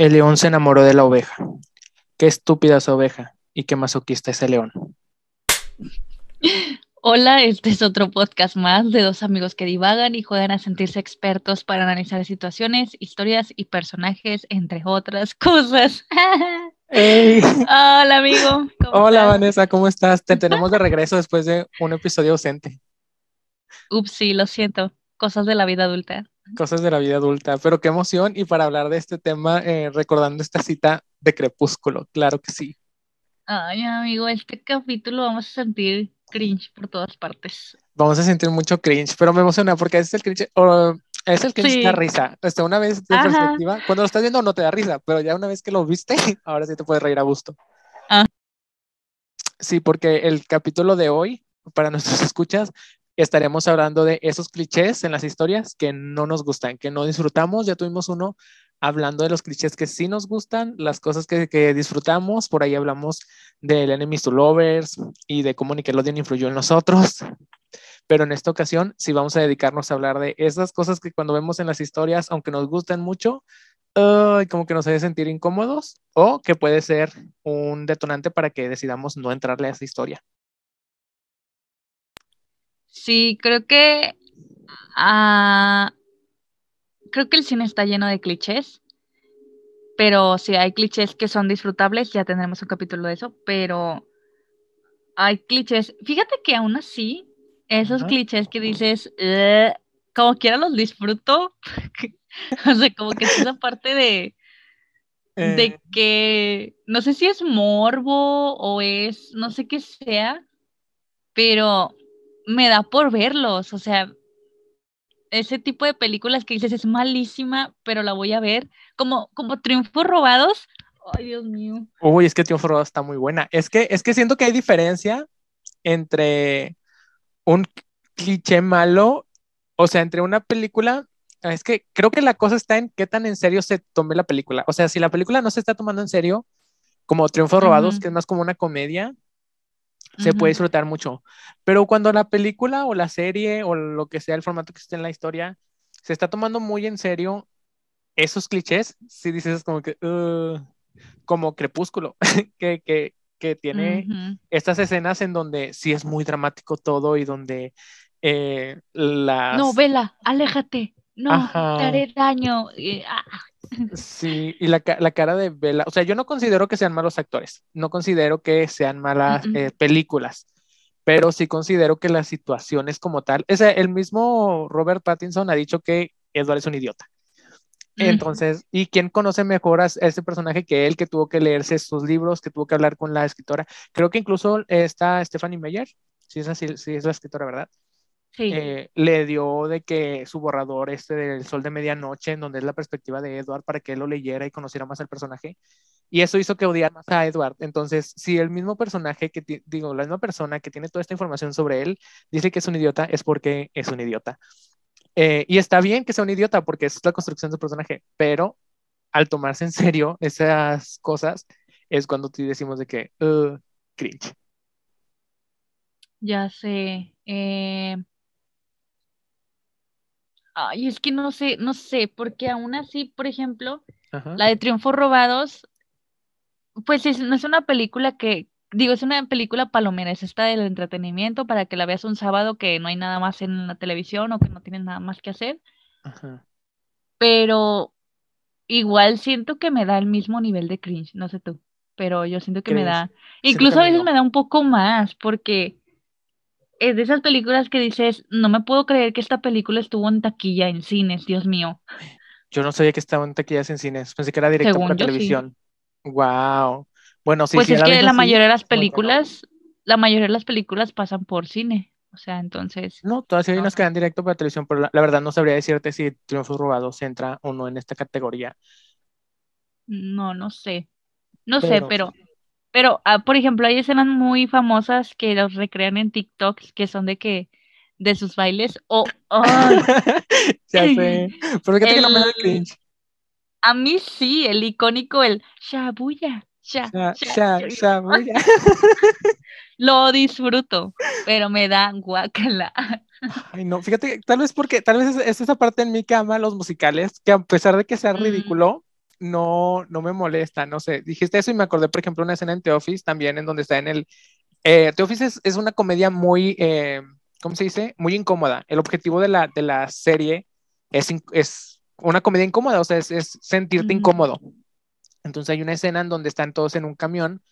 El león se enamoró de la oveja. Qué estúpida esa oveja y qué masoquista ese león. Hola, este es otro podcast más de dos amigos que divagan y juegan a sentirse expertos para analizar situaciones, historias y personajes, entre otras cosas. Hola, amigo. Hola, Vanessa, ¿cómo estás? Te tenemos de regreso después de un episodio ausente. Ups, sí, lo siento. Cosas de la vida adulta. Cosas de la vida adulta, pero qué emoción. Y para hablar de este tema, eh, recordando esta cita de Crepúsculo, claro que sí. Ay, amigo, este capítulo vamos a sentir cringe por todas partes. Vamos a sentir mucho cringe, pero me emociona porque es el cringe, es el cringe da risa. Este, una vez de perspectiva, cuando lo estás viendo no te da risa, pero ya una vez que lo viste, ahora sí te puedes reír a gusto. Ah. Sí, porque el capítulo de hoy, para nuestros escuchas, estaremos hablando de esos clichés en las historias que no nos gustan, que no disfrutamos. Ya tuvimos uno hablando de los clichés que sí nos gustan, las cosas que, disfrutamos. Por ahí hablamos del Enemies to Lovers y de cómo Nickelodeon influyó en nosotros. Pero en esta ocasión sí vamos a dedicarnos a hablar de esas cosas que cuando vemos en las historias, aunque nos gustan mucho, como que nos hace sentir incómodos o que puede ser un detonante para que decidamos no entrarle a esa historia. Sí, creo que ah, creo que el cine está lleno de clichés, pero sí hay clichés que son disfrutables, ya tendremos un capítulo de eso, pero hay clichés. Fíjate que aún así, esos clichés que dices, como quiera los disfruto, o sea, como que es esa parte de, de eh. que no sé si es morbo o es, no sé qué sea, pero me da por verlos, o sea, ese tipo de películas que dices es malísima, pero la voy a ver, como, como Triunfos Robados. Ay, Dios mío. Uy, es que Triunfos Robados está muy buena. Es que, es que siento que hay diferencia entre un cliché malo, o sea, entre una película, es que creo que la cosa está en qué tan en serio se tome la película. O sea, si la película no se está tomando en serio, como Triunfos Robados, que es más como una comedia, se puede disfrutar mucho. Pero cuando la película o la serie o lo que sea el formato que esté en la historia se está tomando muy en serio esos clichés, si dices como que, como Crepúsculo, que, que, que, tiene estas escenas en donde sí es muy dramático todo y donde eh, las... No, vela, aléjate, no, te haré daño. Ah. Sí, y la, cara de Bella, o sea, yo no considero que sean malos actores, no considero que sean malas eh, películas, pero sí considero que la situación es como tal, o el mismo Robert Pattinson ha dicho que Edward es un idiota. Entonces, ¿y quién conoce mejor a ese personaje que él, que tuvo que leerse sus libros, que tuvo que hablar con la escritora? Creo que incluso está Stephanie Meyer, si es así, si es la escritora, ¿verdad? Eh, le dio de que su borrador este del Sol de Medianoche, en donde es la perspectiva de Edward, para que él lo leyera y conociera más al personaje. Y eso hizo que odiara más a Edward. Entonces, si el mismo personaje, que digo, la misma persona que tiene toda esta información sobre él, dice que es un idiota, es porque es un idiota. Eh, y está bien que sea un idiota, porque es la construcción de su personaje, pero al tomarse en serio esas cosas, es cuando te decimos de que, cringe. Ya sé. Eh, Ay, es que no sé, no sé, porque aún así, por ejemplo, la de Triunfos Robados, pues no es una película que, digo, es una película palomera, es esta del entretenimiento para que la veas un sábado que no hay nada más en la televisión o que no tienes nada más que hacer. Pero igual siento que me da el mismo nivel de cringe, no sé tú, pero yo siento que me da, incluso a veces me da un poco más, porque es de esas películas que dices, no me puedo creer que esta película estuvo en taquilla en cines, Dios mío. Yo no sabía que estaba en taquillas en cines, pensé que era directo por televisión. Wow. Bueno, sí, pues es que la mayoría de las películas, la mayoría de las películas pasan por cine. O sea, entonces. No, todas hay unas que dan directo para televisión, pero la, verdad no sabría decirte si Triunfos Robados entra o no en esta categoría. No, no sé. No sé, pero pero, ah, por ejemplo, hay escenas muy famosas que los recrean en TikTok, que son de que, de sus bailes, o, oh, ya sé, pero qué que me da cringe. A mí sí, el icónico, el shabuya, shabuya. Lo disfruto, pero me da guacala. Ay, no, fíjate, tal vez porque, tal vez es, esa parte en mi cama, los musicales, que a pesar de que sea ridículo, no, no me molesta, no sé. Dijiste eso y me acordé, por ejemplo, una escena en The Office también, en donde está en el... Eh, The Office es, una comedia muy, eh, ¿cómo se dice? Muy incómoda. El objetivo de la, de la serie es, es una comedia incómoda, o sea, es, sentirte incómodo. Entonces hay una escena en donde están todos en un camión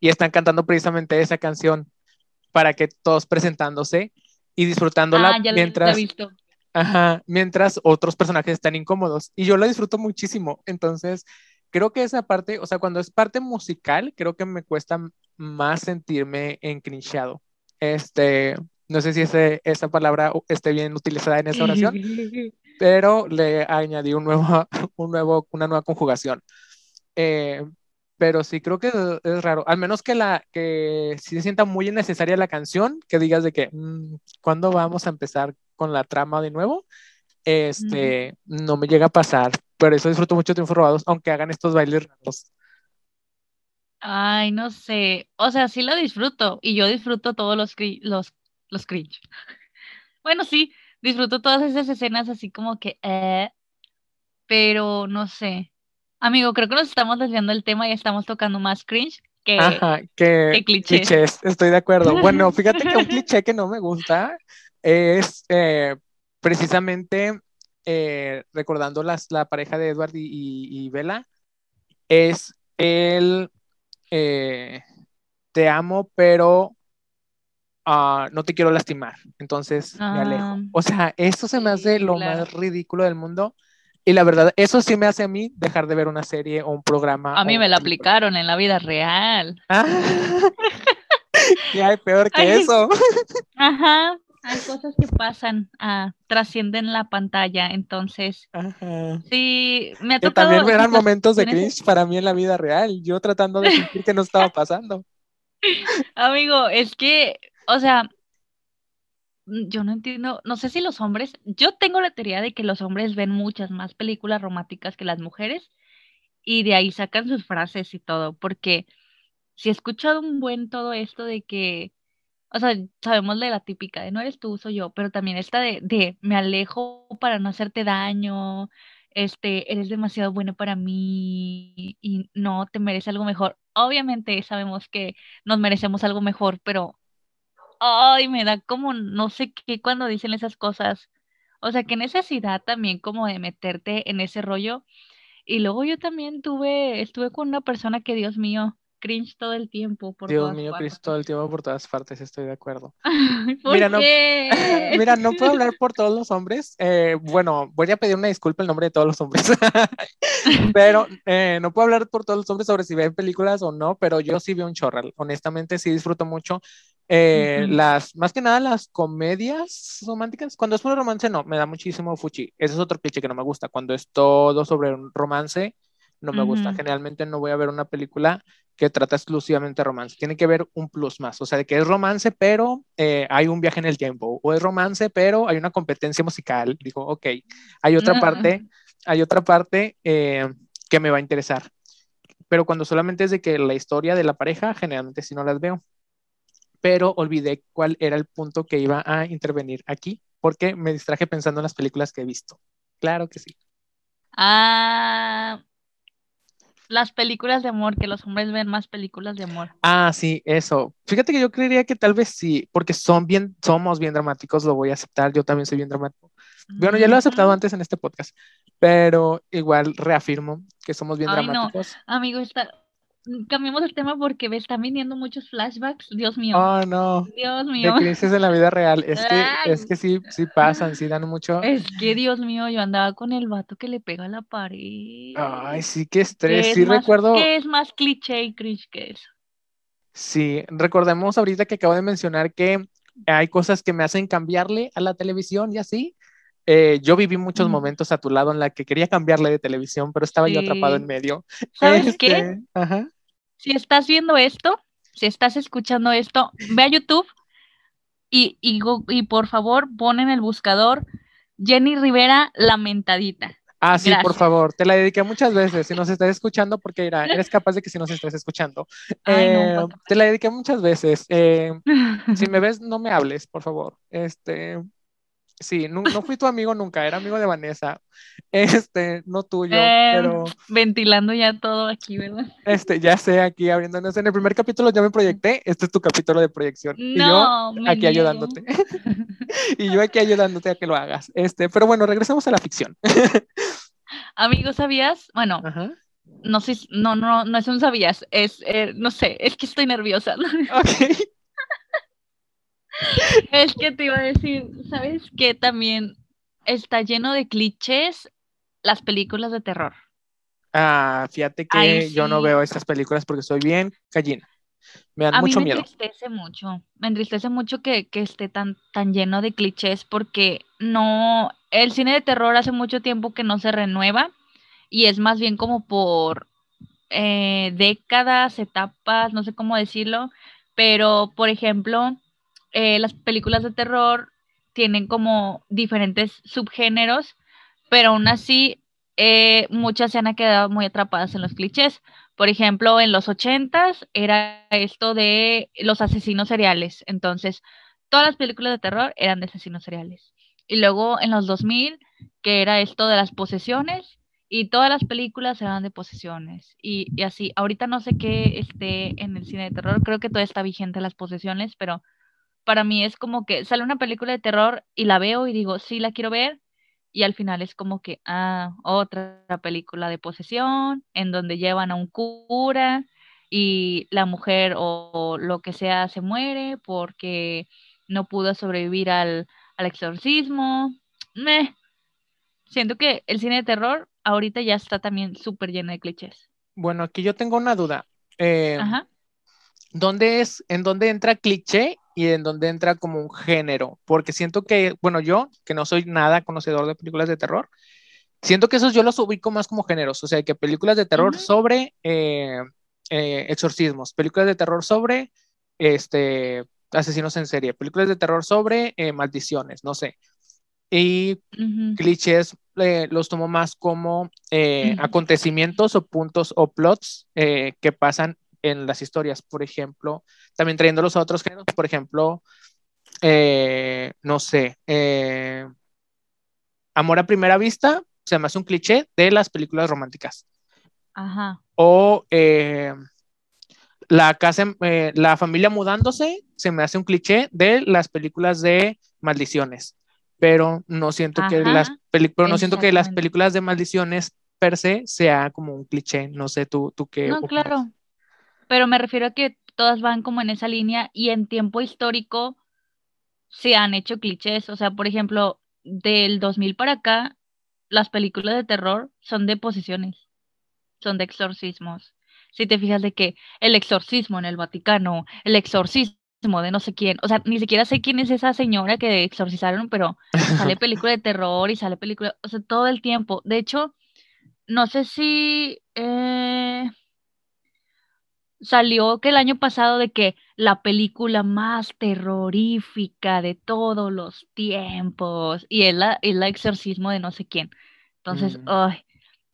y están cantando precisamente esa canción para que todos presentándose y disfrutándola ah, ya mientras, visto. Ajá, mientras otros personajes están incómodos. Y yo la disfruto muchísimo. Entonces, creo que esa parte, o sea, cuando es parte musical, creo que me cuesta más sentirme encrinchado. Este, no sé si ese, esa palabra esté bien utilizada en esa oración, pero le añadí un nuevo, un nuevo, una nueva conjugación. Eh, pero sí creo que es raro, al menos que la que si se sienta muy innecesaria la canción, que digas de que mm, ¿cuándo vamos a empezar con la trama de nuevo? Este, no me llega a pasar, pero eso disfruto mucho de Triunfos Robados, aunque hagan estos bailes raros. Ay, no sé, o sea, sí lo disfruto y yo disfruto todos los los los cringe. bueno, sí, disfruto todas esas escenas así como que eh, pero no sé. Amigo, creo que nos estamos desviando el tema y estamos tocando más cringe que, que, clichés. Estoy de acuerdo. Bueno, fíjate que un cliché que no me gusta es eh, precisamente eh, recordando las, la pareja de Edward y, y, Bella, es el eh, te amo, pero ah, no te quiero lastimar. Entonces me alejo. Ah, o sea, eso se me hace lo más ridículo del mundo. Y la verdad, eso sí me hace a mí dejar de ver una serie o un programa. A mí me la aplicaron en la vida real. Ah, ¿Qué hay peor que eso? Ajá, hay cosas que pasan, ah, trascienden la pantalla, entonces. Ajá. Sí, me ha tocado. Que también eran momentos de cringe para mí en la vida real, yo tratando de sentir que no estaba pasando. Amigo, es que, o sea, Mm, yo no entiendo, no sé si los hombres, yo tengo la teoría de que los hombres ven muchas más películas románticas que las mujeres y de ahí sacan sus frases y todo, porque si he escuchado un buen todo esto de que, o sea, sabemos la típica de no eres tú, soy yo, pero también esta de, de me alejo para no hacerte daño, este, eres demasiado bueno para mí y no te mereces algo mejor. Obviamente sabemos que nos merecemos algo mejor, pero ay, me da como no sé qué cuando dicen esas cosas. O sea, qué necesidad también como de meterte en ese rollo. Y luego yo también tuve, estuve con una persona que, Dios mío, cringe todo el tiempo. Por Dios mío, cringe todo el tiempo por todas partes, estoy de acuerdo. mira, No, mira, no puedo hablar por todos los hombres. Eh, bueno, voy a pedir una disculpa en nombre de todos los hombres. pero eh, no puedo hablar por todos los hombres sobre si ven películas o no, pero yo sí veo un chorral. Honestamente, sí disfruto mucho. Eh, las, más que nada las comedias románticas, cuando es puro romance, no, me da muchísimo fuchi. Ese es otro cliché que no me gusta. Cuando es todo sobre un romance, no me gusta. Generalmente no voy a ver una película que trata exclusivamente romance. Tiene que ver un plus más, o sea, de que es romance, pero eh, hay un viaje en el tiempo, o es romance, pero hay una competencia musical. Digo, ok, hay otra parte, hay otra parte eh, que me va a interesar. Pero cuando solamente es de que la historia de la pareja, generalmente sí no las veo. Pero olvidé cuál era el punto que iba a intervenir aquí, porque me distraje pensando en las películas que he visto. Claro que sí. Ah, las películas de amor, que los hombres ven más películas de amor. Ah, sí, eso. Fíjate que yo creería que tal vez sí, porque son bien, somos bien dramáticos, lo voy a aceptar, yo también soy bien dramático. Bueno, ya lo he aceptado antes en este podcast, pero igual reafirmo que somos bien dramáticos. Amigo, está, cambiemos el tema porque me están viniendo muchos flashbacks. Dios mío. Oh, no. Dios mío. De crisis en la vida real. Es que, es que sí, sí pasan, sí dan mucho. Es que, Dios mío, yo andaba con el vato que le pega a la pared. Ay, sí, qué estrés. Sí, recuerdo. ¿Qué es más cliché y cringe que eso? Sí, recordemos ahorita que acabo de mencionar que hay cosas que me hacen cambiarle a la televisión y así. Eh, yo viví muchos momentos a tu lado en la que quería cambiarle de televisión, pero estaba yo atrapado en medio. ¿Sabes qué? Este, ajá si estás viendo esto, si estás escuchando esto, ve a YouTube y, y, por favor pon en el buscador Jenny Rivera lamentadita. Ah, sí, por favor, te la dediqué muchas veces. Si nos estás escuchando, porque eres capaz de que si nos estás escuchando. Eh, te la dediqué muchas veces. Eh, si me ves, no me hables, por favor. Este, Sí, no, no, fui tu amigo nunca, era amigo de Vanessa. Este, no tuyo, Eh, pero Ventilando ya todo aquí, ¿verdad? este, ya sé, aquí abriéndonos. En el primer capítulo ya me proyecté, este es tu capítulo de proyección. y yo No, aquí niego. ayudándote. y yo aquí ayudándote a que lo hagas. Este, pero bueno, regresemos a la ficción. Amigo, ¿sabías? Bueno, Ajá. no sé, no, no, no es un sabías, es, eh, no sé, es que estoy nerviosa. Ok. Es que te iba a decir, ¿sabes que también está lleno de clichés las películas de terror? Ah, fíjate que Ay, yo no veo estas películas porque soy bien gallina. Me dan A mí mucho me miedo. entristece mucho, me entristece mucho que, que esté tan, tan lleno de clichés porque no, el cine de terror hace mucho tiempo que no se renueva y es más bien como por eh, décadas, etapas, no sé cómo decirlo, pero por ejemplo, eh, las películas de terror tienen como diferentes subgéneros, pero aún así eh, muchas se han quedado muy atrapadas en los clichés. Por ejemplo, en los ochentas era esto de los asesinos seriales. Entonces, todas las películas de terror eran de asesinos seriales. Y luego en los 2000, que era esto de las posesiones, y todas las películas eran de posesiones. Y, y así, ahorita no sé qué esté en el cine de terror, creo que todavía está vigente las posesiones, pero para mí es como que sale una película de terror y la veo y digo, sí, la quiero ver, y al final es como que, ah, otra película de posesión, en donde llevan a un cura y la mujer o, o lo que sea se muere porque no pudo sobrevivir al, al exorcismo. Meh. Siento que el cine de terror ahorita ya está también súper lleno de clichés. Bueno, aquí yo tengo una duda. Eh, Ajá. ¿dónde es, en dónde entra cliché y en dónde entra como un género? Porque siento que, bueno, yo, que no soy nada conocedor de películas de terror, siento que esos yo los ubico más como géneros, o sea, que películas de terror Ujú. sobre eh, eh, exorcismos, películas de terror sobre este, asesinos en serie, películas de terror sobre eh, maldiciones, no sé. Y Ujú. clichés eh, los tomo más como eh, Ujú. acontecimientos o puntos o plots eh, que pasan en las historias, por ejemplo, también trayéndolos a otros géneros, por ejemplo, eh, no sé, eh, Amor a primera vista se me hace un cliché de las películas románticas. Ajá. O eh, la casa, eh, la familia mudándose se me hace un cliché de las películas de maldiciones. Pero no siento que las pero no siento que las películas de maldiciones per se sea como un cliché. No sé, tú, tú qué No, opinas? claro. Pero me refiero a que todas van como en esa línea y en tiempo histórico se han hecho clichés. O sea, por ejemplo, del 2000 para acá, las películas de terror son de posesiones, son de exorcismos. Si te fijas de que el exorcismo en el Vaticano, el exorcismo de no sé quién, o sea, ni siquiera sé quién es esa señora que exorcizaron, pero sale película de terror y sale película, o sea, todo el tiempo. De hecho, no sé si eh, salió que el año pasado de que la película más terrorífica de todos los tiempos y la exorcismo de no sé quién. Entonces, Mm. ay,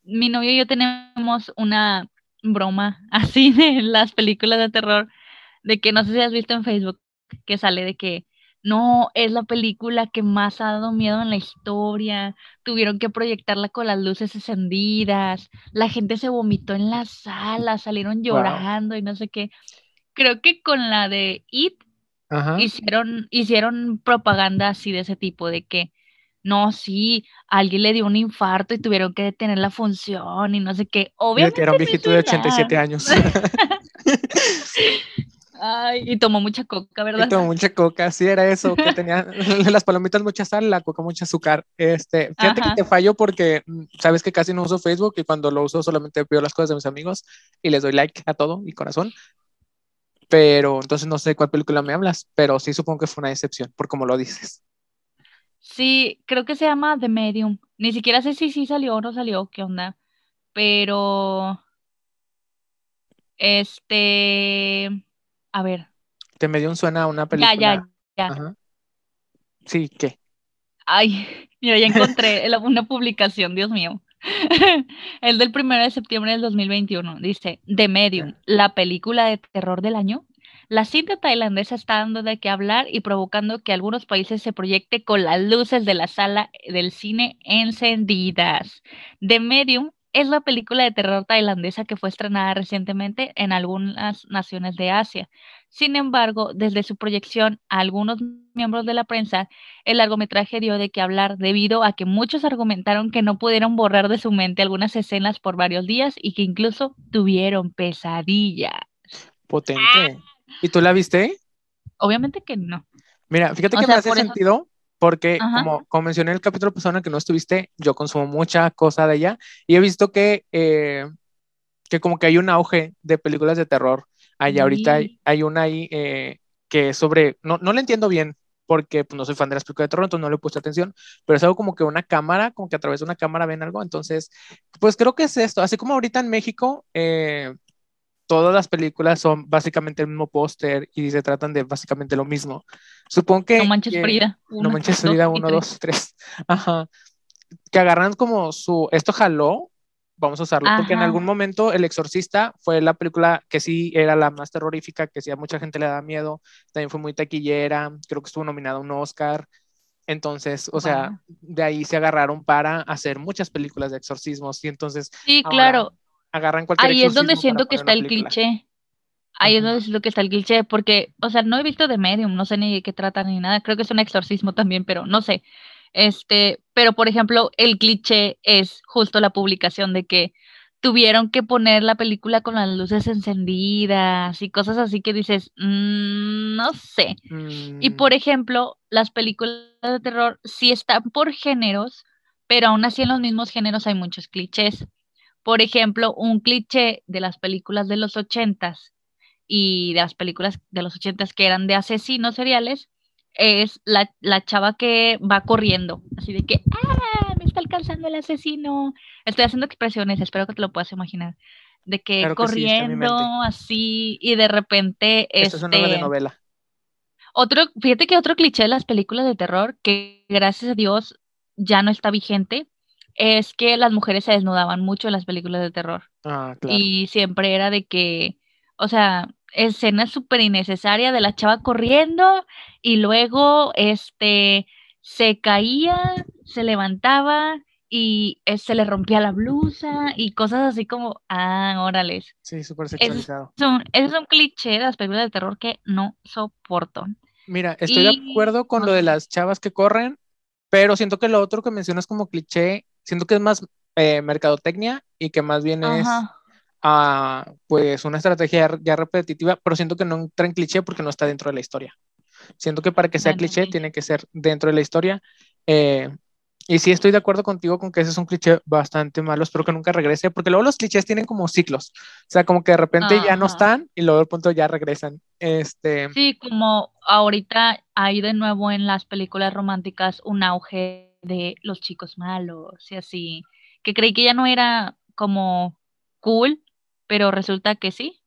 mi novio y yo tenemos una broma así de las películas de terror, de que no sé si has visto en Facebook que sale de que no, es la película que más ha dado miedo en la historia, tuvieron que proyectarla con las luces encendidas, la gente se vomitó en la sala, salieron Wow. llorando y no sé qué. Creo que con la de It Ajá. hicieron, hicieron propaganda así de ese tipo, de que no, sí, alguien le dio un infarto y tuvieron que detener la función y no sé qué. Obviamente que era un no viejito de verdad. 87 años. Ay, y tomó mucha coca, Y ¿verdad? tomó mucha coca, sí era eso, que tenía las palomitas mucha sal, la coca mucha azúcar. Este, fíjate Ajá. que te fallo porque mm, sabes que casi no uso Facebook y cuando lo uso solamente veo las cosas de mis amigos y les doy like a todo y corazón. Pero entonces no sé cuál película me hablas, pero sí supongo que fue una decepción, por como lo dices. Sí, creo que se llama The Medium. Ni siquiera sé si sí salió o no salió, qué onda. Pero, este, a ver, Te me dio un suena a una ya, película. ya, ya. Ajá. Sí, ¿qué? Ay, mira, ya encontré una publicación, Dios mío. El del 1 de septiembre del 2021. Dice, The Medium, la película de terror del año. La cinta tailandesa está dando de qué hablar y provocando que algunos países se proyecte con las luces de la sala del cine encendidas. The Medium es la película de terror tailandesa que fue estrenada recientemente en algunas naciones de Asia. Sin embargo, desde su proyección a algunos miembros de la prensa, el largometraje dio de qué hablar debido a que muchos argumentaron que no pudieron borrar de su mente algunas escenas por varios días y que incluso tuvieron pesadillas. Potente. ¿Y tú la viste? Obviamente que no. Mira, fíjate que me hace sentido porque como, como, mencioné en el capítulo pasado que no estuviste, yo consumo mucha cosa de ella y he visto que, eh, que como que hay un auge de películas de terror. Allá ahorita hay, una ahí eh, que es sobre, no, no le entiendo bien porque pues, no soy fan de las películas de terror, entonces no le he puesto atención, pero es algo como que una cámara, como que a través de una cámara ven algo, entonces, pues creo que es esto, así como ahorita en México, eh, todas las películas son básicamente el mismo póster y se tratan de básicamente lo mismo. Supongo que... No manches Frida. no manches Frida, uno, dos, tres. Ajá. Que agarran como su... Esto jaló, vamos a usarlo, porque en algún momento El Exorcista fue la película que sí era la más terrorífica, que sí a mucha gente le da miedo, también fue muy taquillera, creo que estuvo nominada a un Oscar. Entonces, o sea, de ahí se agarraron para hacer muchas películas de exorcismos y entonces... Sí, claro agarran cualquier Ahí es donde siento que está el cliché. Ahí es donde siento que está el cliché, porque, o sea, no he visto de Medium, no sé ni de qué trata ni nada. Creo que es un exorcismo también, pero no sé. Este, pero por ejemplo, el cliché es justo la publicación de que tuvieron que poner la película con las luces encendidas y cosas así que dices, mm, no sé. Y por mm. ejemplo, las películas de terror sí están por géneros, pero aún así en los mismos géneros hay muchos clichés. Por ejemplo, un cliché de las películas de los ochentas y de las películas de los ochentas que eran de asesinos seriales es la, chava que va corriendo, así de que, ¡ah! Me está alcanzando el asesino. Estoy haciendo expresiones, espero que te lo puedas imaginar. De que corriendo así y de repente. Esto es una este novela. Otro, fíjate que otro cliché de las películas de terror que gracias a Dios ya no está vigente es que las mujeres se desnudaban mucho en las películas de terror. Ah, claro. Y siempre era de que, o sea, escena súper innecesaria de la chava corriendo y luego este se caía, se levantaba y eh, se le rompía la blusa y cosas así como, ah, órales. Sí, súper sexualizado. Es un, cliché de las películas de terror que no soporto. Mira, estoy de acuerdo con lo de las chavas que corren, pero siento que lo otro que mencionas como cliché siento que es más eh, mercadotecnia y que más bien es ah, pues una estrategia ya repetitiva, pero siento que no entra en cliché porque no está dentro de la historia. Siento que para que sea cliché tiene que ser dentro de la historia. Eh, y sí estoy de acuerdo contigo con que ese es un cliché bastante malo, espero que nunca regrese, porque luego los clichés tienen como ciclos, o sea, como que de repente ya no están y luego de punto ya regresan. Este... Sí, como ahorita hay de nuevo en las películas románticas un auge de los chicos malos y así, que creí que ya no era como cool, pero resulta que sí.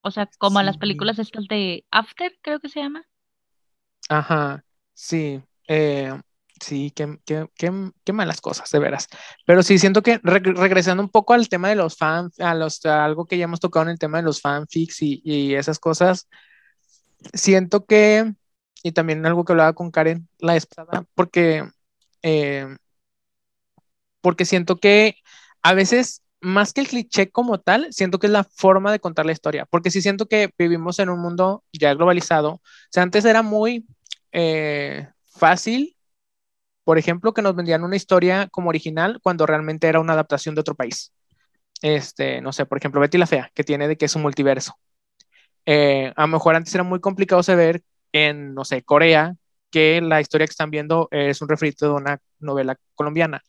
O sea, como las películas estas de After, creo que se llama. Ajá, sí. Eh, sí, qué, qué, qué, malas cosas, de veras. Pero sí, siento que regresando un poco al tema de los fans, a, los, algo que ya hemos tocado en el tema de los fanfics y, y esas cosas, siento que y también algo que hablaba con Karen la espada, porque, eh, porque siento que a veces, más que el cliché como tal, siento que es la forma de contar la historia, porque sí siento que vivimos en un mundo ya globalizado, o sea, antes era muy eh, fácil, por ejemplo, que nos vendían una historia como original cuando realmente era una adaptación de otro país. Este, no sé, por ejemplo, Betty la Fea, que tiene de que es un multiverso. Eh, a lo mejor antes era muy complicado saber en, no sé, Corea, que la historia que están viendo es un refrito de una novela colombiana.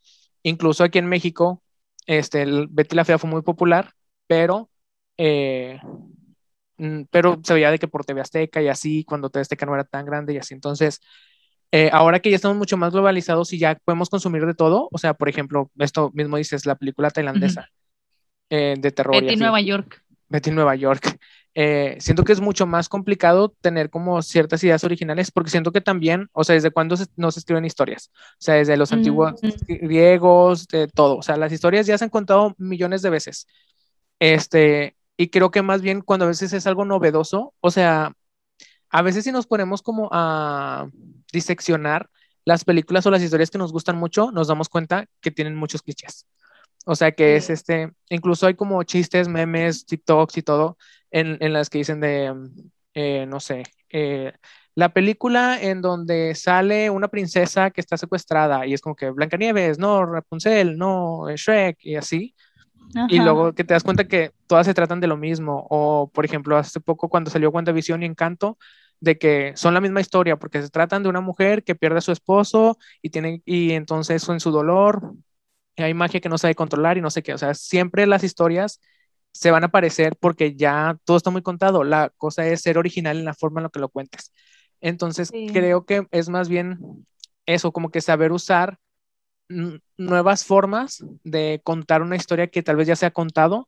Incluso aquí en México, este, el Betty la Fea fue muy popular, pero, eh, mm, pero se veía de que por TV Azteca y así, cuando TV Azteca no era tan grande y así. Entonces, eh, ahora que ya estamos mucho más globalizados y ya podemos consumir de todo, o sea, por ejemplo, esto mismo dices, la película tailandesa eh, de terror. Betty Nueva York. Betty Nueva York. Eh, siento que es mucho más complicado tener como ciertas ideas originales porque siento que también, o sea, desde cuándo no se escriben historias, o sea, desde los antiguos griegos, de todo, o sea, las historias ya se han contado millones de veces. Este, y creo que más bien cuando a veces es algo novedoso, o sea, a veces si nos ponemos como a diseccionar las películas o las historias que nos gustan mucho, nos damos cuenta que tienen muchos clichés. O sea que es este, incluso hay como chistes, memes, TikToks y todo en, en las que dicen de, eh, no sé, eh, la película en donde sale una princesa que está secuestrada y es como que Blancanieves, no, Rapunzel, no, Shrek y así. Y luego que te das cuenta que todas se tratan de lo mismo. O, por ejemplo, hace poco cuando salió WandaVision y Encanto, de que son la misma historia, porque se tratan de una mujer que pierde a su esposo y, tiene, y entonces en su dolor hay magia que no sabe controlar y no sé qué. O sea, siempre las historias se van a parecer porque ya todo está muy contado. La cosa es ser original en la forma en la que lo cuentes. Entonces, creo que es más bien eso, como que saber usar nuevas formas de contar una historia que tal vez ya se ha contado,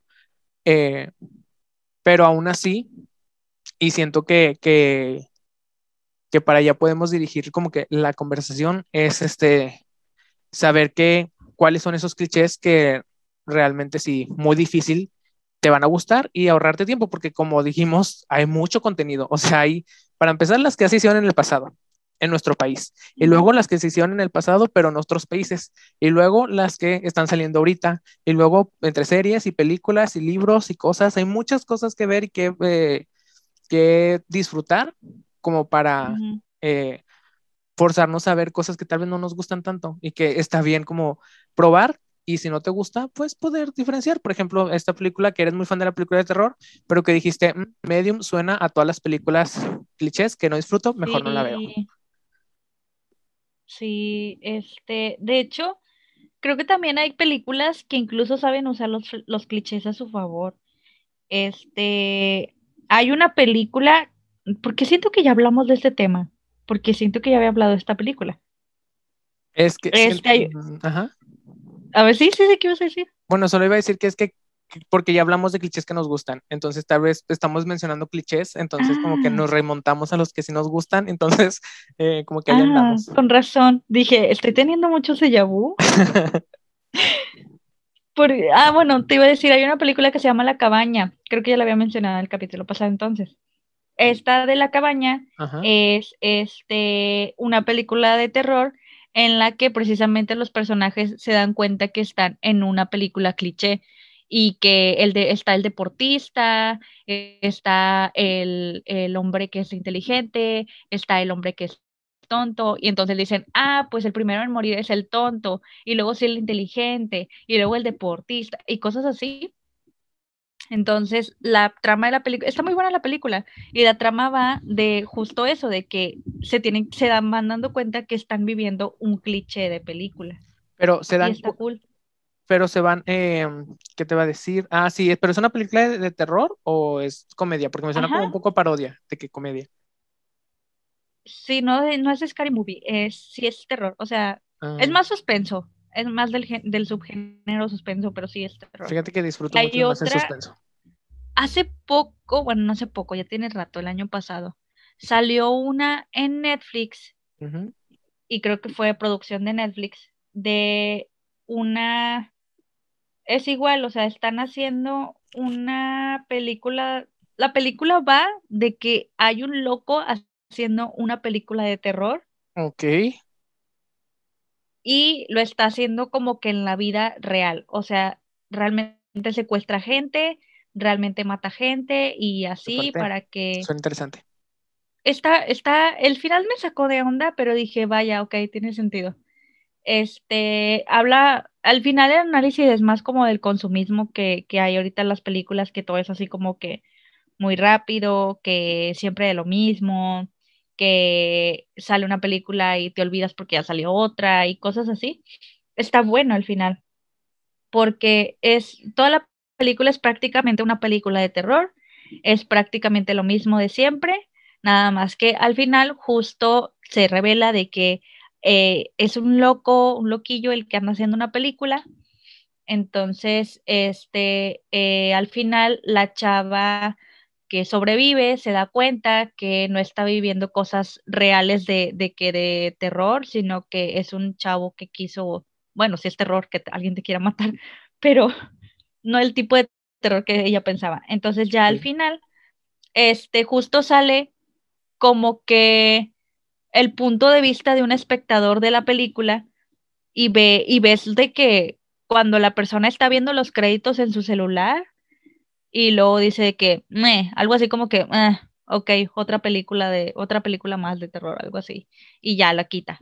eh, pero aún así, y siento que, que, que para allá podemos dirigir como que la conversación es este, saber que, cuáles son esos clichés que realmente sí, muy difícil te van a gustar y ahorrarte tiempo, porque como dijimos, hay mucho contenido, o sea, hay, para empezar, las que se hicieron en el pasado, en nuestro país. Y luego las que se hicieron en el pasado, pero en otros países. Y luego las que están saliendo ahorita. Y luego entre series y películas y libros y cosas. Hay muchas cosas que ver y que, eh, que disfrutar como para eh, forzarnos a ver cosas que tal vez no nos gustan tanto y que está bien como probar y si no te gusta, pues poder diferenciar. Por ejemplo, esta película que eres muy fan de la película de terror, pero que dijiste, mm, Medium suena a todas las películas clichés que no disfruto, mejor no la veo. Sí, este, de hecho, creo que también hay películas que incluso saben usar los, los clichés a su favor. Este, hay una película, porque siento que ya hablamos de este tema, porque siento que ya había hablado de esta película. Es que... Este, Ajá. A ver, sí, sí, sí, ¿qué ibas a decir? Bueno, solo iba a decir que es que porque ya hablamos de clichés que nos gustan, entonces tal vez estamos mencionando clichés, entonces como que nos ah. remontamos a los que sí nos gustan, entonces eh, como que ahí ah, andamos. Con razón, dije, estoy teniendo mucho déjà vu. ah, bueno, te iba a decir, hay una película que se llama La Cabaña, creo que ya la había mencionado en el capítulo pasado entonces. Esta de La Cabaña es este, una película de terror en la que precisamente los personajes se dan cuenta que están en una película cliché y que el de, está el deportista, eh, está el, el, hombre que es inteligente, está el hombre que es tonto, y entonces dicen, ah, pues el primero en morir es el tonto, y luego sí el inteligente, y luego el deportista, y cosas así. Entonces, la trama de la película, está muy buena la película, y la trama va de justo eso, de que se tienen, se dan, van dando cuenta que están viviendo un cliché de película. Pero se dan, pero se van, eh, ¿qué te va a decir? Ah, sí, pero es una película de, terror o es comedia, porque me suena como un poco parodia de qué comedia. Sí, no, no es Scary Movie, es, sí es terror, o sea, es ah. más suspenso, es más del, del subgénero suspenso, pero sí es terror. Fíjate que disfruto mucho más el suspenso. Hace poco, bueno, no hace poco, ya tiene rato, el año pasado, salió una en Netflix, y creo que fue producción de Netflix, de una es igual, o sea, están haciendo una película, la película va de que hay un loco haciendo una película de terror. Ok. Y lo está haciendo como que en la vida real, o sea, realmente secuestra gente, realmente mata gente y así para que... Suena interesante. Está, está, el final me sacó de onda, pero dije, vaya, ok, tiene sentido. Este, habla, al final el análisis es más como del consumismo que, que hay ahorita en las películas, que todo es así como que muy rápido, que siempre de lo mismo, que sale una película y te olvidas porque ya salió otra y cosas así. Está bueno al final, porque es toda la película es prácticamente una película de terror, es prácticamente lo mismo de siempre, nada más que al final justo se revela de que eh, es un loco, un loquillo el que anda haciendo una película. Entonces, este, eh, al final la chava que sobrevive se da cuenta que no está viviendo cosas reales de, de, que de terror, sino que es un chavo que quiso, bueno, si es terror, que alguien te quiera matar, pero no el tipo de terror que ella pensaba. Entonces ya al final, este, justo sale como que el punto de vista de un espectador de la película y ve y ves de que cuando la persona está viendo los créditos en su celular y luego dice que algo así como que eh, ok, otra película de otra película más de terror, algo así y ya la quita.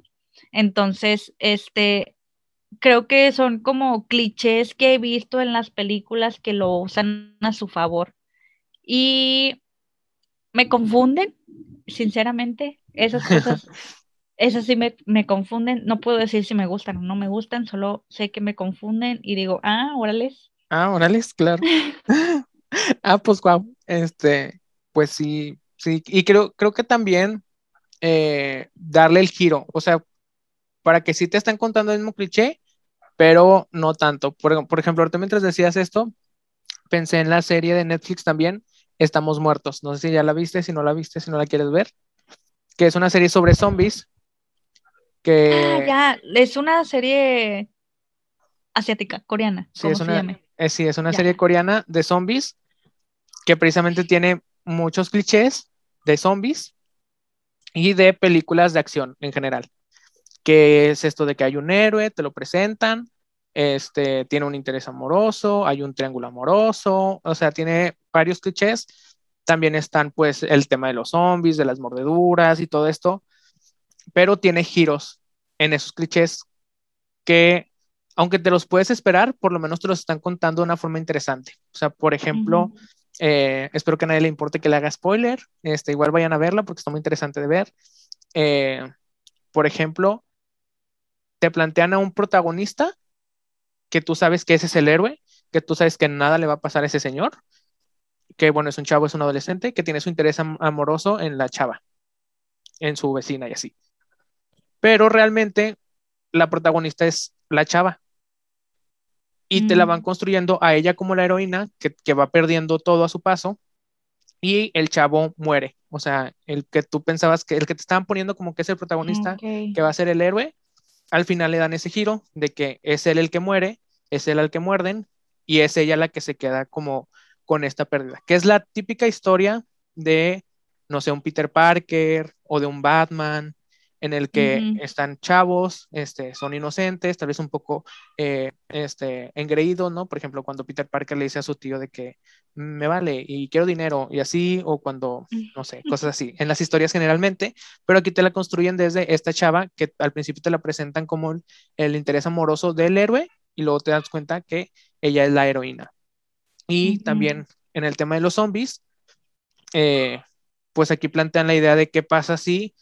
Entonces, este creo que son como clichés que he visto en las películas que lo usan a su favor y me confunden, sinceramente, esas cosas esas sí me, confunden. No puedo decir si me gustan o no me gustan, solo sé que me confunden y digo, ah, órales. Ah, órales, claro. ah, pues wow. Este, pues sí, sí. Y creo, creo que también eh, darle el giro. O sea, para que sí te están contando el mismo cliché, pero no tanto. Por, por ejemplo, ahorita mientras decías esto, pensé en la serie de Netflix también, Estamos Muertos. No sé si ya la viste, si no la viste, si no la quieres ver. Que es una serie sobre zombies que... Ah, ya, es una serie asiática, coreana. Sí, es una, eh, sí, es una serie coreana de zombies que precisamente tiene muchos clichés de zombies y de películas de acción en general. Que es esto de que hay un héroe, te lo presentan, este, tiene un interés amoroso, hay un triángulo amoroso, o sea, tiene varios clichés. También están pues el tema de los zombies, de las mordeduras y todo esto pero tiene giros en esos clichés que, aunque te los puedes esperar, por lo menos te los están contando de una forma interesante. O sea, por ejemplo, eh, espero que a nadie le importe que le haga spoiler, este, igual vayan a verla porque está muy interesante de ver. Eh, por ejemplo, te plantean a un protagonista que tú sabes que ese es el héroe, que tú sabes que nada le va a pasar a ese señor, que bueno, es un chavo, es un adolescente, que tiene su interés amoroso en la chava, en su vecina y así pero realmente la protagonista es la chava. Y te la van mm. construyendo a ella como la heroína, que, va perdiendo todo a su paso, y el chavo muere. O sea, el que tú pensabas que el que te estaban poniendo como que es el protagonista, que va a ser el héroe, al final le dan ese giro de que es él el que muere, es él al que muerden, y es ella la que se queda como con esta pérdida, que es la típica historia de, no sé, un Peter Parker o de un Batman en el que están chavos, este, son inocentes, tal vez un poco eh, este, engreídos, ¿no? Por ejemplo, cuando Peter Parker le dice a su tío de que me vale y quiero dinero y así, o cuando, no sé, cosas así, en las historias generalmente, pero aquí te la construyen desde esta chava que al principio te la presentan como el, interés amoroso del héroe y luego te das cuenta que ella es la heroína. Y también en el tema de los zombies, eh, pues aquí plantean la idea de qué pasa si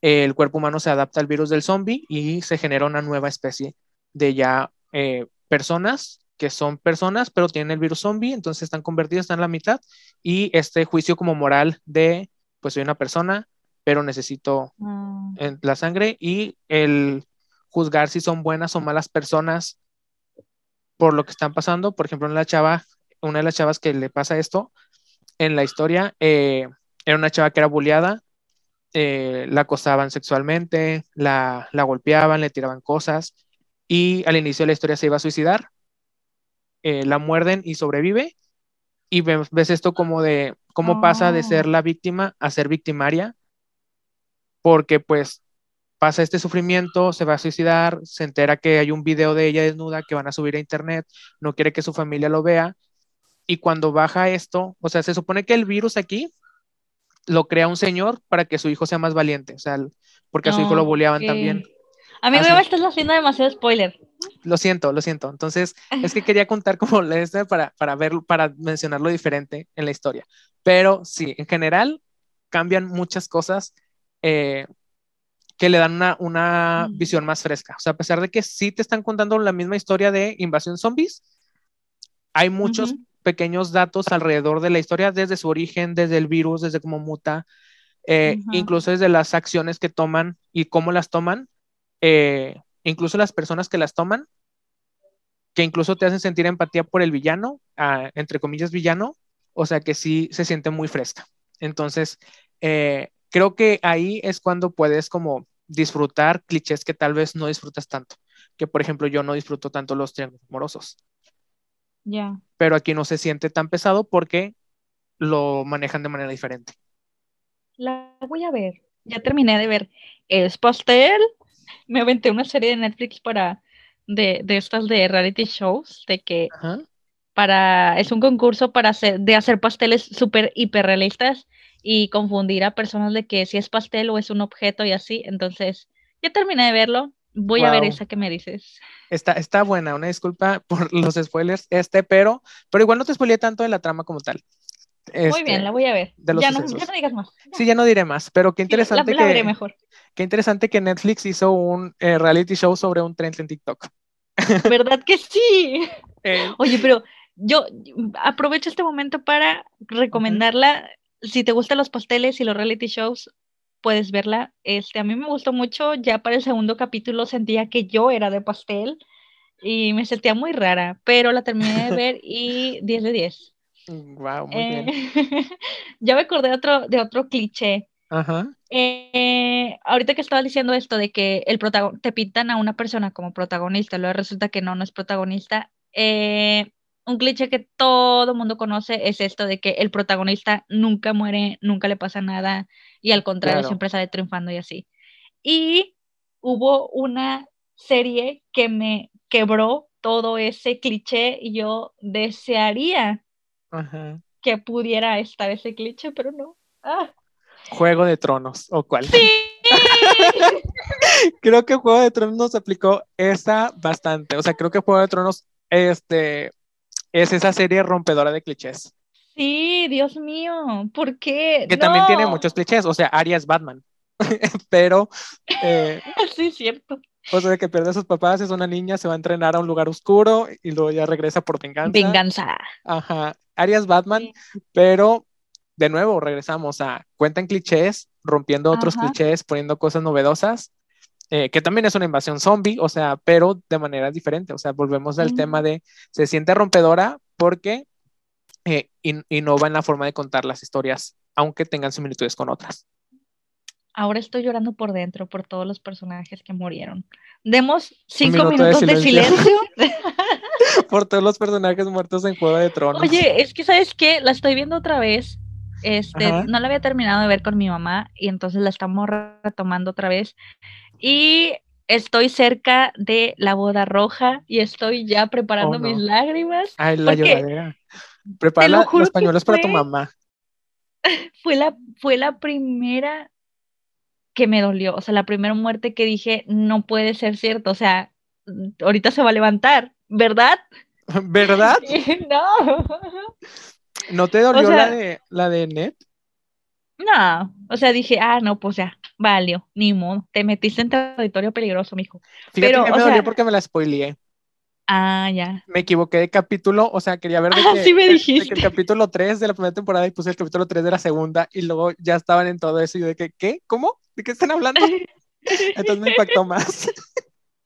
el cuerpo humano se adapta al virus del zombie y se genera una nueva especie de ya eh, personas que son personas, pero tienen el virus zombie, entonces están convertidos, están en la mitad, y este juicio como moral de, pues soy una persona, pero necesito mm. la sangre, y el juzgar si son buenas o malas personas por lo que están pasando. Por ejemplo, en la chava, una de las chavas que le pasa esto en la historia, eh, era una chava que era bulleada eh, la acosaban sexualmente, la, golpeaban, le tiraban cosas y al inicio de la historia se iba a suicidar, eh, la muerden y sobrevive y ves, esto como de cómo pasa de ser oh. la víctima a ser victimaria, porque pues pasa este sufrimiento, se va a suicidar, se entera que hay un video de ella desnuda que van a subir a internet, no quiere que su familia lo vea, y cuando baja esto, o sea, se supone que el virus aquí lo crea un señor para que su hijo sea más valiente, o sea, porque a su hijo lo boleaban también. Amigo, me estás haciendo demasiado spoiler. Lo siento, lo siento. Entonces, es que quería contar como este para, para ver, para mencionarlo diferente en la historia. Pero sí, en general cambian muchas cosas eh, que le dan una, una mm. visión más fresca. O sea, a pesar de que sí te están contando la misma historia de invasión zombies, hay muchos pequeños datos alrededor de la historia, desde su origen, desde el virus, desde cómo muta, eh, incluso desde las acciones que toman y cómo las toman, eh, incluso las personas que las toman, que incluso te hacen sentir empatía por el villano, ah, entre comillas villano, o sea que sí se siente muy fresca. Entonces, eh, creo que ahí es cuando puedes como disfrutar clichés que tal vez no disfrutas tanto, que por ejemplo yo no disfruto tanto los triángulos amorosos. Pero aquí no se siente tan pesado porque lo manejan de manera diferente. La voy a ver. Ya terminé de ver Es Pastel. Me aventé una serie de Netflix para de, de estas de reality shows, de que para es un concurso para hacer, de hacer pasteles súper hiperrealistas y confundir a personas de que si es pastel o es un objeto y así. Entonces, ya terminé de verlo. Voy a ver esa que me dices. Está, está buena, una disculpa por los spoilers, este, pero, pero igual no te spoileé tanto de la trama como tal. Muy bien, este, la voy a ver. Ya no, ya no, digas más. Sí, ya no diré más, pero qué interesante la, que. mejor. Qué interesante que Netflix hizo un eh, reality show sobre un tren en TikTok. ¿Verdad que sí? Eh. Oye, pero yo aprovecho este momento para recomendarla. Si te gustan los pasteles y los reality shows, puedes verla. Este, a mí me gustó mucho. Ya para el segundo capítulo sentía que yo era de pastel y me sentía muy rara, pero la terminé de ver y 10 de 10. Wow, muy bien. Eh, ya me acordé de otro, de otro cliché. Ajá. Eh, ahorita que estaba diciendo esto de que el te pintan a una persona como protagonista, luego resulta que no, no es protagonista. Eh, un cliché que todo mundo conoce es esto de que el protagonista nunca muere, nunca le pasa nada y al contrario siempre sale triunfando y así. Y hubo una serie que me quebró todo ese cliché y yo desearía que pudiera estar ese cliché, pero no. Ah. Juego de Tronos, ¿o cuál? Sí. creo que Juego de Tronos nos aplicó esa bastante. O sea, creo que Juego de Tronos este, es esa serie rompedora de clichés. Sí, Dios mío, ¿por qué? Que también tiene muchos clichés, o sea, Arya es Batman, pero... Eh, sí, cierto. O sea, que pierde a sus papás, es una niña, se va a entrenar a un lugar oscuro y luego ya regresa por venganza. Venganza. Ajá, Arias Batman, pero de nuevo regresamos a cuentan clichés, rompiendo otros clichés, poniendo cosas novedosas, eh, que también es una invasión zombie, o sea, pero de manera diferente. O sea, volvemos al tema de se siente rompedora porque eh, innova en la forma de contar las historias, aunque tengan similitudes con otras. Ahora estoy llorando por dentro por todos los personajes que murieron. Demos cinco minutos de silencio. por todos los personajes muertos en Juego de Tronos. Oye, es que sabes qué, la estoy viendo otra vez. Este, no la había terminado de ver con mi mamá y entonces la estamos retomando otra vez. Y estoy cerca de la boda roja y estoy ya preparando oh, mis lágrimas. Ay, la lloradera. Prepara los pañuelos para tu mamá. Fue la, fue la primera que me dolió. O sea, la primera muerte que dije, no puede ser cierto. O sea, ahorita se va a levantar, ¿verdad? ¿Verdad? no. ¿No te dolió la de la de Net? No, o sea, dije, ah, no, pues ya, valió, ni modo, te metiste en territorio peligroso, mijo. Fíjate Pero, que me dolió porque me la spoileé. Ah, ya. Me equivoqué de capítulo, o sea, quería ver de, ah, que, sí me dijiste. el capítulo 3 de la primera temporada y puse el capítulo 3 de la segunda y luego ya estaban en todo eso y yo de que, ¿qué? ¿Cómo? ¿De qué están hablando? Entonces me impactó más.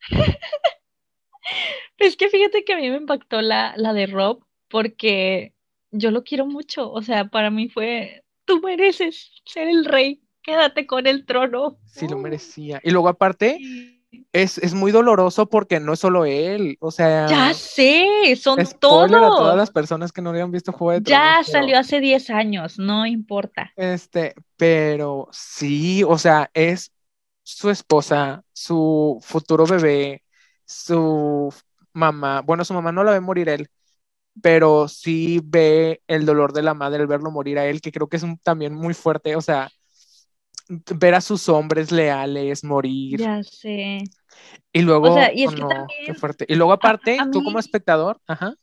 Es que fíjate que a mí me impactó la, la de Rob porque yo lo quiero mucho, o sea, para mí fue, tú mereces ser el rey, quédate con el trono. Sí, lo merecía. Y luego aparte, es, muy doloroso porque no es solo él, o sea... Ya sé, son todos. a todas las personas que no habían visto Juego de Tronos. Ya salió hace 10 años, no importa. Este, pero sí, o sea, es su esposa, su futuro bebé, su mamá, bueno, su mamá no la ve morir él, pero sí ve el dolor de la madre al verlo morir a él, que creo que es también muy fuerte, o sea, ver a sus hombres leales morir. Ya sé. Y luego, y oh qué fuerte. Y luego aparte, tú como espectador, ajá.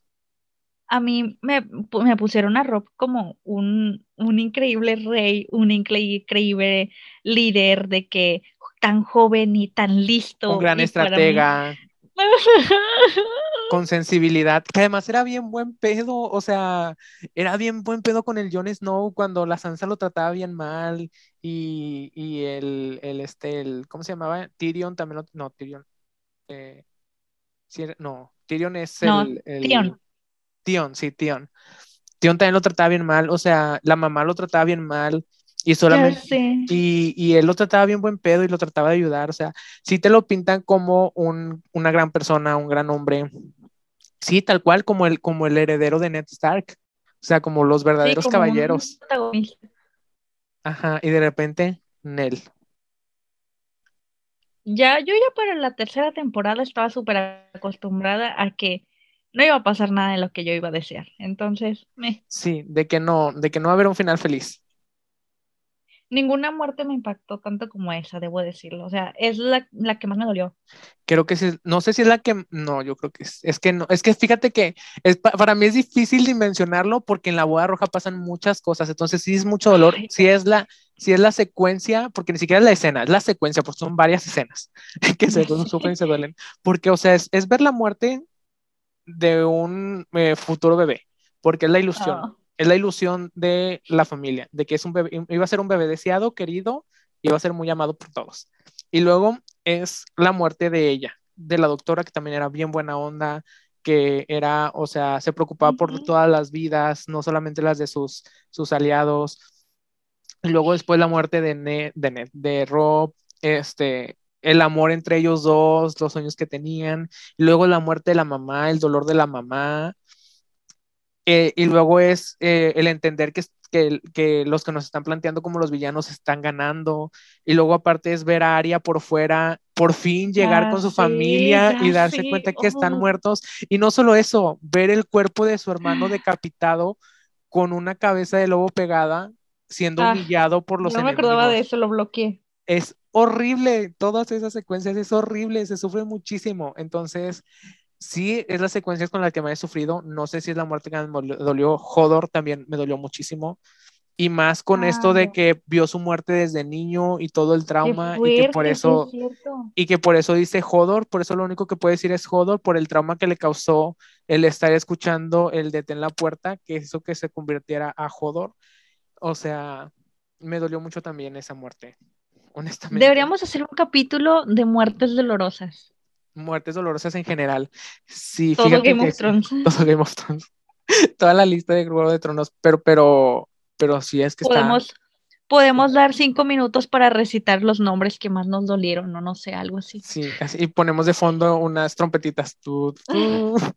A mí me, me pusieron a Rob como un, un increíble rey, un increíble líder de que tan joven y tan listo. Un gran estratega. con sensibilidad, que además era bien buen pedo, o sea, era bien buen pedo con el Jon Snow cuando la Sansa lo trataba bien mal y, y el, el, este, el, ¿cómo se llamaba? Tyrion también lo, no, Tyrion, eh, no, Tyrion es el, el Tion. Tion, sí, Tion. Tion también lo trataba bien mal, o sea, la mamá lo trataba bien mal, y solamente. Y, y, él lo trataba bien buen pedo y lo trataba de ayudar. O sea, si te lo pintan como un, una gran persona, un gran hombre. Sí, tal cual como el, como el heredero de Ned Stark. O sea, como los verdaderos caballeros. Ajá, y de repente, Nell. Ya, yo ya para la tercera temporada estaba súper acostumbrada a que no iba a pasar nada de lo que yo iba a desear. Entonces, me. Sí, de que no, de que no va a haber un final feliz ninguna muerte me impactó tanto como esa, debo decirlo. O sea, es la, que más me dolió. Creo que sí, no sé si es la que, no, yo creo que es, es que no, es que fíjate que es, para mí es difícil dimensionarlo porque en la boda roja pasan muchas cosas, entonces sí es mucho dolor, si es la, si es la secuencia, porque ni siquiera es la escena, es la secuencia, porque son varias escenas que se sufren y se duelen, porque, o sea, es, ver la muerte de un eh, futuro bebé, porque es la ilusión. Ah es la ilusión de la familia, de que es un bebé, iba a ser un bebé deseado, querido, iba a ser muy amado por todos. Y luego es la muerte de ella, de la doctora que también era bien buena onda, que era, o sea, se preocupaba por todas las vidas, no solamente las de sus, sus aliados. Y luego después la muerte de Ned, de, de Rob, este, el amor entre ellos dos, los sueños que tenían, y luego la muerte de la mamá, el dolor de la mamá, eh, y luego es eh, el entender que, que, que, los que nos están planteando como los villanos están ganando. Y luego aparte es ver a Aria por fuera, por fin llegar con su familia y darse cuenta que están muertos. Y no solo eso, ver el cuerpo de su hermano decapitado con una cabeza de lobo pegada, siendo ah, humillado por los no enemigos. Me acordaba de eso, lo bloqueé. Es horrible, todas esas secuencias es horrible, se sufre muchísimo. Entonces, sí es la secuencia con la que me he sufrido. No sé si es la muerte que me dolió. Hodor también me dolió muchísimo. Y más con esto de que vio su muerte desde niño y todo el trauma y que por eso y que por eso dice Hodor, por eso lo único que puede decir es Hodor por el trauma que le causó el estar escuchando el en la puerta, que eso que se convirtiera a Hodor. O sea, me dolió mucho también esa muerte. Honestamente. Deberíamos hacer un capítulo de muertes dolorosas muertes dolorosas en general. Sí, todo Game of Thrones. Todo Game of Thrones. Toda la lista de Juego de Tronos, pero, pero, pero sí es que podemos, Podemos dar cinco minutos para recitar los nombres que más nos dolieron, no, no sé, algo así. Sí, y ponemos de fondo unas trompetitas.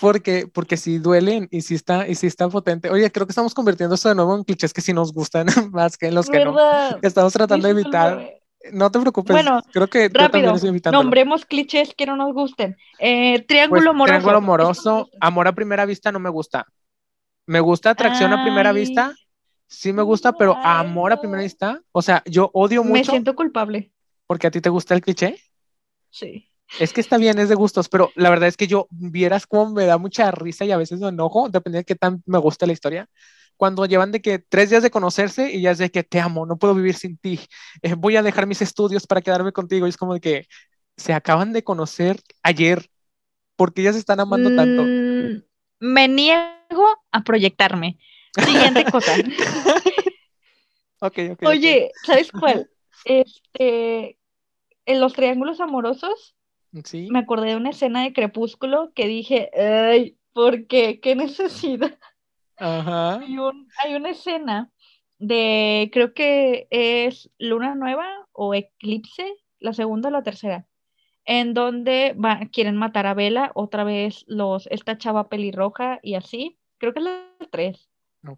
porque, porque sí duelen y sí está, y sí está potente. Oye, creo que estamos convirtiendo esto de nuevo en clichés que sí nos gustan más que en los que no. Estamos tratando de evitar no te preocupes. Bueno, creo que rápido, nombremos clichés que no nos gusten. Eh, triángulo amoroso. Triángulo amoroso, amor a primera vista no me gusta. Me gusta atracción a primera vista, sí me gusta, pero amor a primera vista, o sea, yo odio mucho. Me siento culpable. ¿Porque a ti te gusta el cliché? Sí. Es que está bien, es de gustos, pero la verdad es que yo vieras cómo me da mucha risa y a veces me enojo, depende de qué tan me gusta la historia cuando llevan de que tres días de conocerse y ya es de que te amo, no puedo vivir sin ti, eh, voy a dejar mis estudios para quedarme contigo. Y es como de que se acaban de conocer ayer, porque ya se están amando tanto. Mm, me niego a proyectarme. Siguiente cosa. okay, ok, Oye, ¿sabes cuál? Este, en los triángulos amorosos, ¿Sí? me acordé de una escena de Crepúsculo que dije, ay, ¿por qué? ¿Qué necesidad? Hay, una escena de, creo que es Luna Nueva o Eclipse, la segunda o la tercera, en donde quieren matar a Vela, otra vez los, esta chava pelirroja y así, creo que es la tres.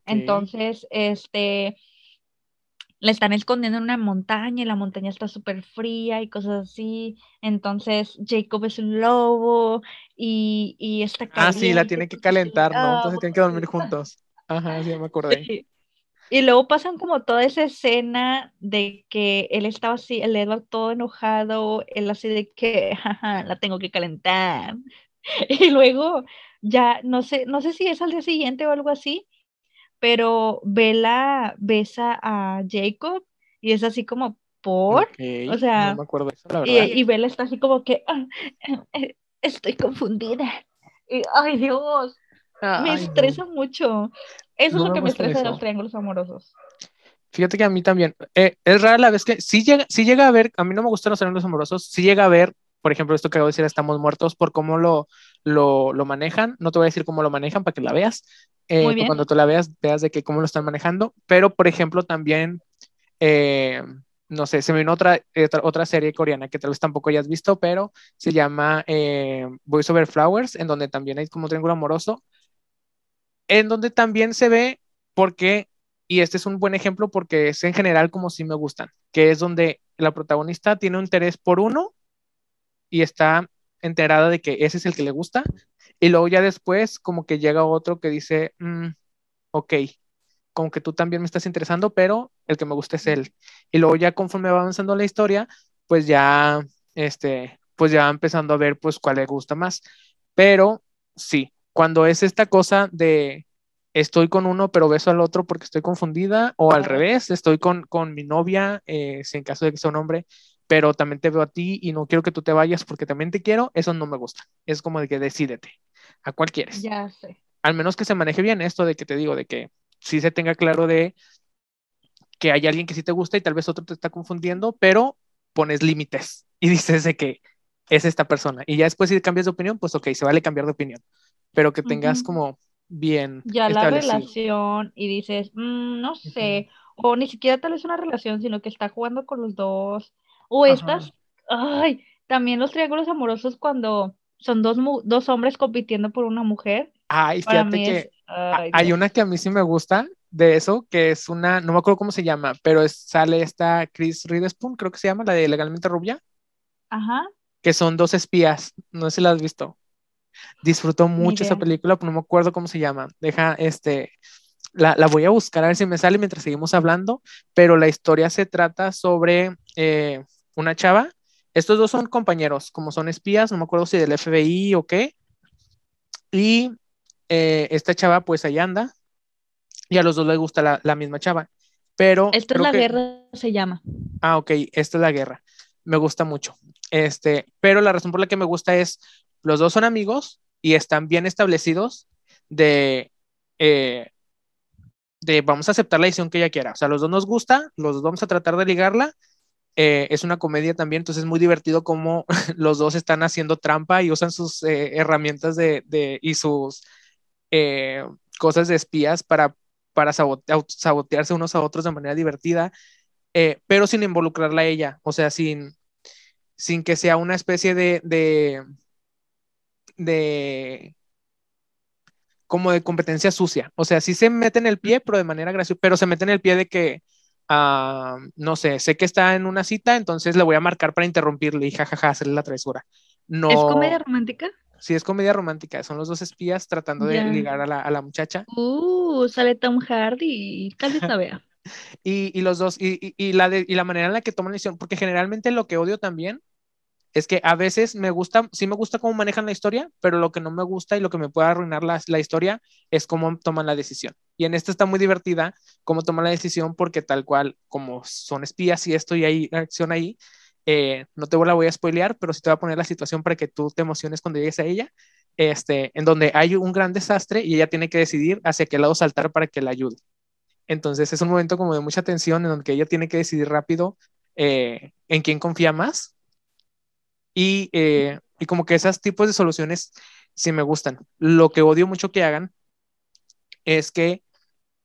Entonces, este, la están escondiendo en una montaña y la montaña está súper fría y cosas así. Entonces Jacob es un lobo y, y está Ah, sí, la tiene que calentar, ¿no? Entonces tienen que dormir juntos. Ajá, sí, me acordé. Y luego pasan como toda esa escena de que él estaba así, el Edward todo enojado, él así de que, jaja, la tengo que calentar. Y luego ya, no sé, no sé si es al día siguiente o algo así, pero Bella besa a Jacob y es así como por, o sea, Y, Bella está así como que eh, estoy confundida. Y, ay Dios, me estresa mucho. Eso es lo que me estresa de los triángulos amorosos. Fíjate que a mí también. Eh, es rara la vez que sí llega, sí llega a ver, a mí no me gustan los triángulos amorosos, sí llega a ver, por ejemplo, esto que acabo de decir, estamos muertos, por cómo lo, lo, lo manejan. No te voy a decir cómo lo manejan para que la veas, eh, cuando tú la veas, veas de que cómo lo están manejando. Pero, por ejemplo, también, eh, no sé, se me vino otra, otra, serie coreana que tal vez tampoco hayas visto, pero se llama eh, Voice Over Flowers, en donde también hay como un triángulo amoroso, en donde también se ve porque, y este es un buen ejemplo porque es en general como si me gustan, que es donde la protagonista tiene un interés por uno y está enterada de que ese es el que le gusta, y luego ya después como que llega otro que dice, mm, ok, como que tú también me estás interesando, pero el que me gusta es él. Y luego ya conforme va avanzando la historia, pues ya, este, pues ya empezando a ver pues cuál le gusta más. Pero sí, cuando es esta cosa de estoy con uno pero beso al otro porque estoy confundida, o al revés, estoy con, con mi novia, eh, si en caso de que sea un hombre, pero también te veo a ti y no quiero que tú te vayas porque también te quiero, eso no me gusta. Es como de que decídete, ¿a cuál quieres? Ya sé. Al menos que se maneje bien esto de que te digo, de que sí se tenga claro de que hay alguien que sí te gusta y tal vez otro te está confundiendo, pero pones límites y dices de que es esta persona. Y ya después si cambias de opinión, pues ok, se vale cambiar de opinión, pero que tengas como bien. Ya la relación y dices, mm, no sé, o ni siquiera tal vez una relación, sino que está jugando con los dos, o estas, ay, también los triángulos amorosos cuando son dos, dos hombres compitiendo por una mujer. Ay, fíjate que hay una que a mí sí me gusta de eso, que es una, no me acuerdo cómo se llama, pero sale esta Chris Riddespoon, creo que se llama, la de Legalmente Rubia. Ajá. Que son dos espías, no sé si la has visto. Disfruto mucho esa película, pero no me acuerdo cómo se llama. Deja, este, la, voy a buscar a ver si me sale mientras seguimos hablando, pero la historia se trata sobre eh, una chava. Estos dos son compañeros, como son espías, no me acuerdo si del FBI o qué. Y eh, esta chava pues ahí anda y a los dos les gusta la, misma chava. Pero... Esto es la guerra, se llama. Ah, ok, esto es la guerra. Me gusta mucho. Este, pero la razón por la que me gusta es, los dos son amigos y están bien establecidos de, eh, de vamos a aceptar la decisión que ella quiera. O sea, los dos nos gusta, los dos vamos a tratar de ligarla. Eh, es una comedia también, entonces es muy divertido como los dos están haciendo trampa y usan sus herramientas de, de, y sus eh, cosas de espías para, para sabotearse unos a otros de manera divertida, eh, pero sin involucrarla a ella, o sea, sin, sin que sea una especie de, de, de como de competencia sucia. O sea, sí se mete en el pie, pero de manera graciosa, pero se mete en el pie de que, ah, no sé, sé que está en una cita, entonces le voy a marcar para interrumpirle y jajaja, hacerle la travesura. No, ¿Es comedia romántica? Sí, es comedia romántica. Son los dos espías tratando de ligar a la, a la, muchacha. Uh, sale Tom Hardy. Vez la vea. y, y, los dos, y, y, la de, y la manera en la que toman la decisión, porque generalmente lo que odio también es que a veces me gusta, sí me gusta cómo manejan la historia, pero lo que no me gusta y lo que me puede arruinar la, la historia es cómo toman la decisión. Y en esta está muy divertida cómo toman la decisión, porque tal cual, como son espías y esto y hay acción ahí, eh, no te la voy a spoilear, pero sí te voy a poner la situación para que tú te emociones cuando llegues a ella, este, en donde hay un gran desastre y ella tiene que decidir hacia qué lado saltar para que la ayude. Entonces es un momento como de mucha tensión en donde ella tiene que decidir rápido eh, en quién confía más y, eh, y como que esos tipos de soluciones sí me gustan. Lo que odio mucho que hagan es que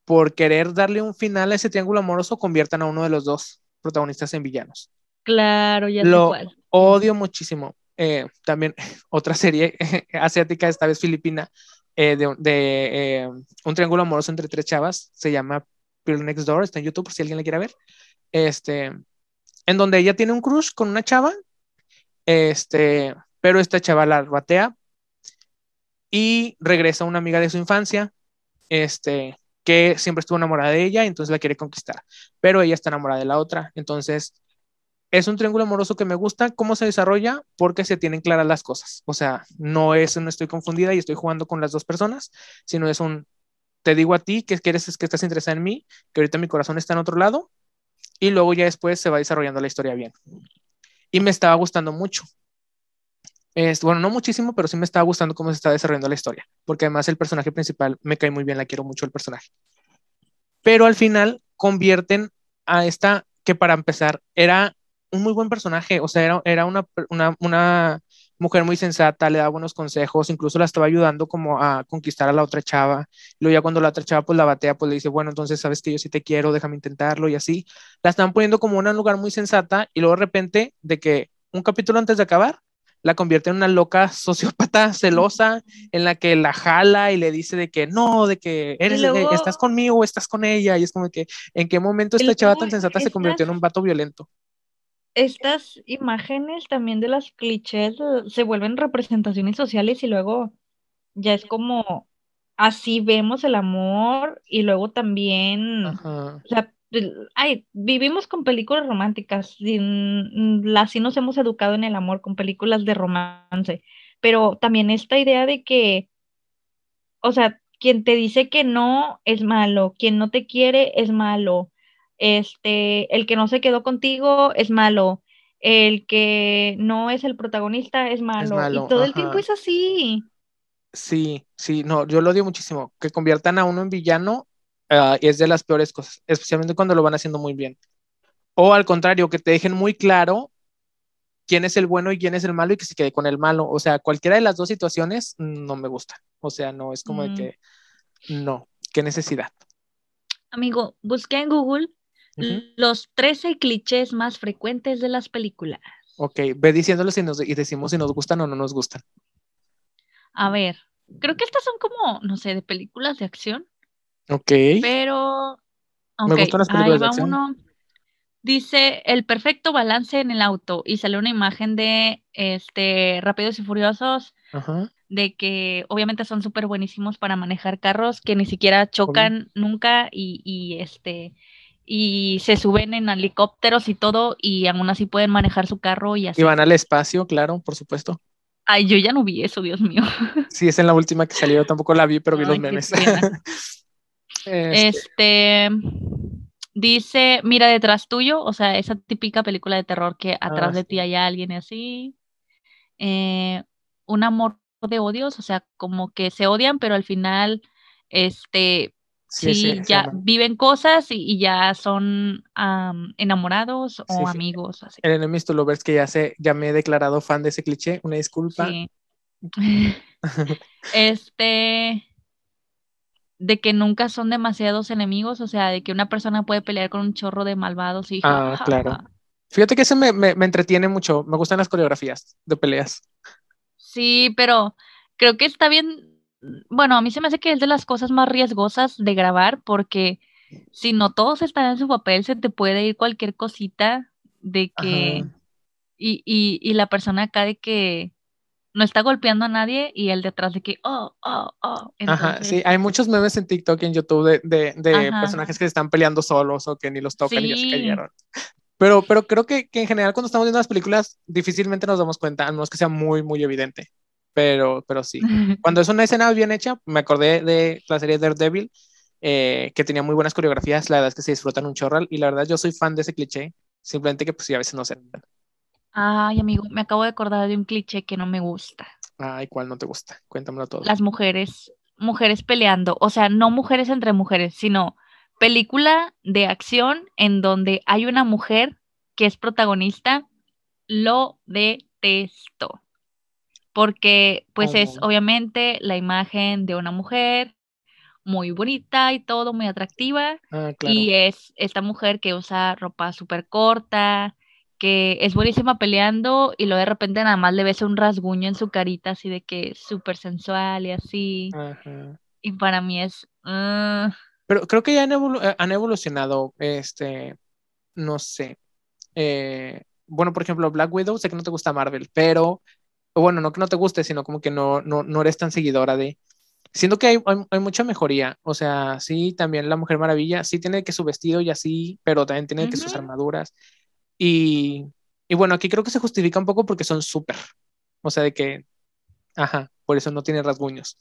por querer darle un final a ese triángulo amoroso conviertan a uno de los dos protagonistas en villanos. Claro, ya Lo odio muchísimo. Eh, también otra serie asiática, esta vez filipina, eh, de, eh, un triángulo amoroso entre tres chavas, se llama Pearl Next Door, está en YouTube por si alguien la quiere ver. Este, en donde ella tiene un crush con una chava, este, pero esta chava la batea y regresa una amiga de su infancia, este, que siempre estuvo enamorada de ella, entonces la quiere conquistar, pero ella está enamorada de la otra, entonces es un triángulo amoroso que me gusta cómo se desarrolla porque se tienen claras las cosas. O sea, no es, no estoy confundida y estoy jugando con las dos personas, sino es un, te digo a ti que quieres, es que estás interesada en mí, que ahorita mi corazón está en otro lado y luego ya después se va desarrollando la historia bien. Y me estaba gustando mucho. Es, bueno, no muchísimo, pero sí me estaba gustando cómo se está desarrollando la historia, porque además el personaje principal me cae muy bien, la quiero mucho el personaje. Pero al final convierten a esta que para empezar era un muy buen personaje, o sea, era, era una, una, una, mujer muy sensata, le da buenos consejos, incluso la estaba ayudando como a conquistar a la otra chava. Luego ya cuando la otra chava pues la batea, pues le dice, bueno, entonces sabes que yo sí te quiero, déjame intentarlo y así. La están poniendo como en un lugar muy sensata y luego de repente de que un capítulo antes de acabar, la convierte en una loca sociópata celosa en la que la jala y le dice de que no, de que eres, estás conmigo o estás con ella y es como que en qué momento esta chava tan sensata se convirtió en un vato violento estas imágenes también de las clichés se vuelven representaciones sociales y luego ya es como así vemos el amor y luego también, o sea, ay, vivimos con películas románticas, así nos hemos educado en el amor con películas de romance, pero también esta idea de que, o sea, quien te dice que no es malo, quien no te quiere es malo, este, el que no se quedó contigo es malo, el que no es el protagonista es malo, y todo el tiempo es así. Sí, sí, no, yo lo odio muchísimo, que conviertan a uno en villano uh, es de las peores cosas, especialmente cuando lo van haciendo muy bien. O al contrario, que te dejen muy claro quién es el bueno y quién es el malo y que se quede con el malo. O sea, cualquiera de las dos situaciones no me gusta. O sea, no, es como de mm. que no, qué necesidad. Amigo, busqué en Google los 13 clichés más frecuentes de las películas. Ok, ve diciéndolos y, nos, y decimos si nos gustan o no nos gustan. A ver, creo que estas son como, no sé, de películas de acción. Ok. Pero. Me gustan las películas de acción. Uno. Dice el perfecto balance en el auto y sale una imagen de este Rápidos y Furiosos de que obviamente son súper buenísimos para manejar carros que ni siquiera chocan nunca y, y, este y se suben en helicópteros y todo y aún así pueden manejar su carro y así. Y van al espacio, claro, por supuesto. Ay, yo ya no vi eso, Dios mío. Sí, es en la última que salió, tampoco la vi, pero vi los memes. Este. este. dice, mira detrás tuyo, o sea, esa típica película de terror que atrás ah, de ti hay alguien así. Eh, un amor de odios, o sea, como que se odian, pero al final, este, Sí, ya viven cosas y, ya son enamorados o amigos. Así. El Enemies to Lovers que ya, se, ya me he declarado fan de ese cliché, una disculpa. este, de que nunca son demasiados enemigos, o sea, de que una persona puede pelear con un chorro de malvados y... Ah, claro. Fíjate que ese me, me, me entretiene mucho, me gustan las coreografías de peleas. Sí, pero creo que está bien bueno, a mí se me hace que es de las cosas más riesgosas de grabar porque si no todos están en su papel, se te puede ir cualquier cosita de que... Y, y, y, la persona acá de que no está golpeando a nadie y el detrás de que, oh, oh, oh. Ajá, sí, hay muchos memes en TikTok y en YouTube de, de, de personajes que se están peleando solos o que ni los tocan y ya se cayeron. Pero, pero creo que, que, en general cuando estamos viendo las películas difícilmente nos damos cuenta, a menos que sea muy, muy evidente pero, pero sí. Cuando es una escena bien hecha, me acordé de la serie Daredevil, eh, que tenía muy buenas coreografías, la verdad es que se disfrutan un chorral, y la verdad yo soy fan de ese cliché, simplemente que pues sí, a veces no se... Ay, amigo, me acabo de acordar de un cliché que no me gusta. Ay, ¿cuál no te gusta? Cuéntamelo todo. Las mujeres, mujeres peleando, o sea, no mujeres entre mujeres, sino película de acción en donde hay una mujer que es protagonista, lo detesto porque pues es obviamente la imagen de una mujer muy bonita y todo, muy atractiva. Ah, y es esta mujer que usa ropa súper corta, que es buenísima peleando y luego de repente nada más le ves un rasguño en su carita así de que es súper sensual y así. Y para mí es... Ah. Pero creo que ya han, eh, han, evolucionado, este, no sé. Eh, bueno, por ejemplo, Black Widow, sé que no te gusta Marvel, pero bueno, no que no te guste, sino como que no, no, no eres tan seguidora de... Siento que hay, hay, mucha mejoría, o sea, sí, también la Mujer Maravilla, sí tiene que su vestido y así, pero también tiene que sus armaduras. Y, y bueno, aquí creo que se justifica un poco porque son súper, o sea, de que, ajá, por eso no tiene rasguños.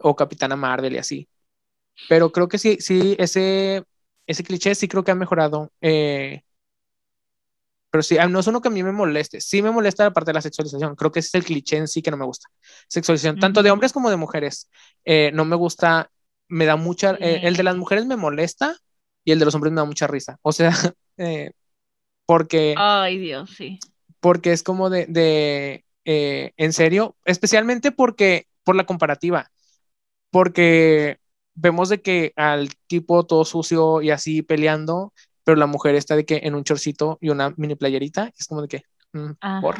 O Capitana Marvel y así. Pero creo que sí, sí, ese, ese cliché sí creo que ha mejorado. Eh, pero sí, no es uno que a mí me moleste. Sí me molesta la parte de la sexualización. Creo que ese es el cliché en sí que no me gusta. Sexualización, tanto de hombres como de mujeres. Eh, no me gusta, me da mucha. Eh, el de las mujeres me molesta y el de los hombres me da mucha risa. O sea, eh, porque. Ay, Dios, sí. Porque es como de, de, eh, en serio, especialmente porque, por la comparativa, porque vemos de que al tipo todo sucio y así peleando, pero la mujer está de que en un chorcito y una mini playerita, es como de que, mm, por.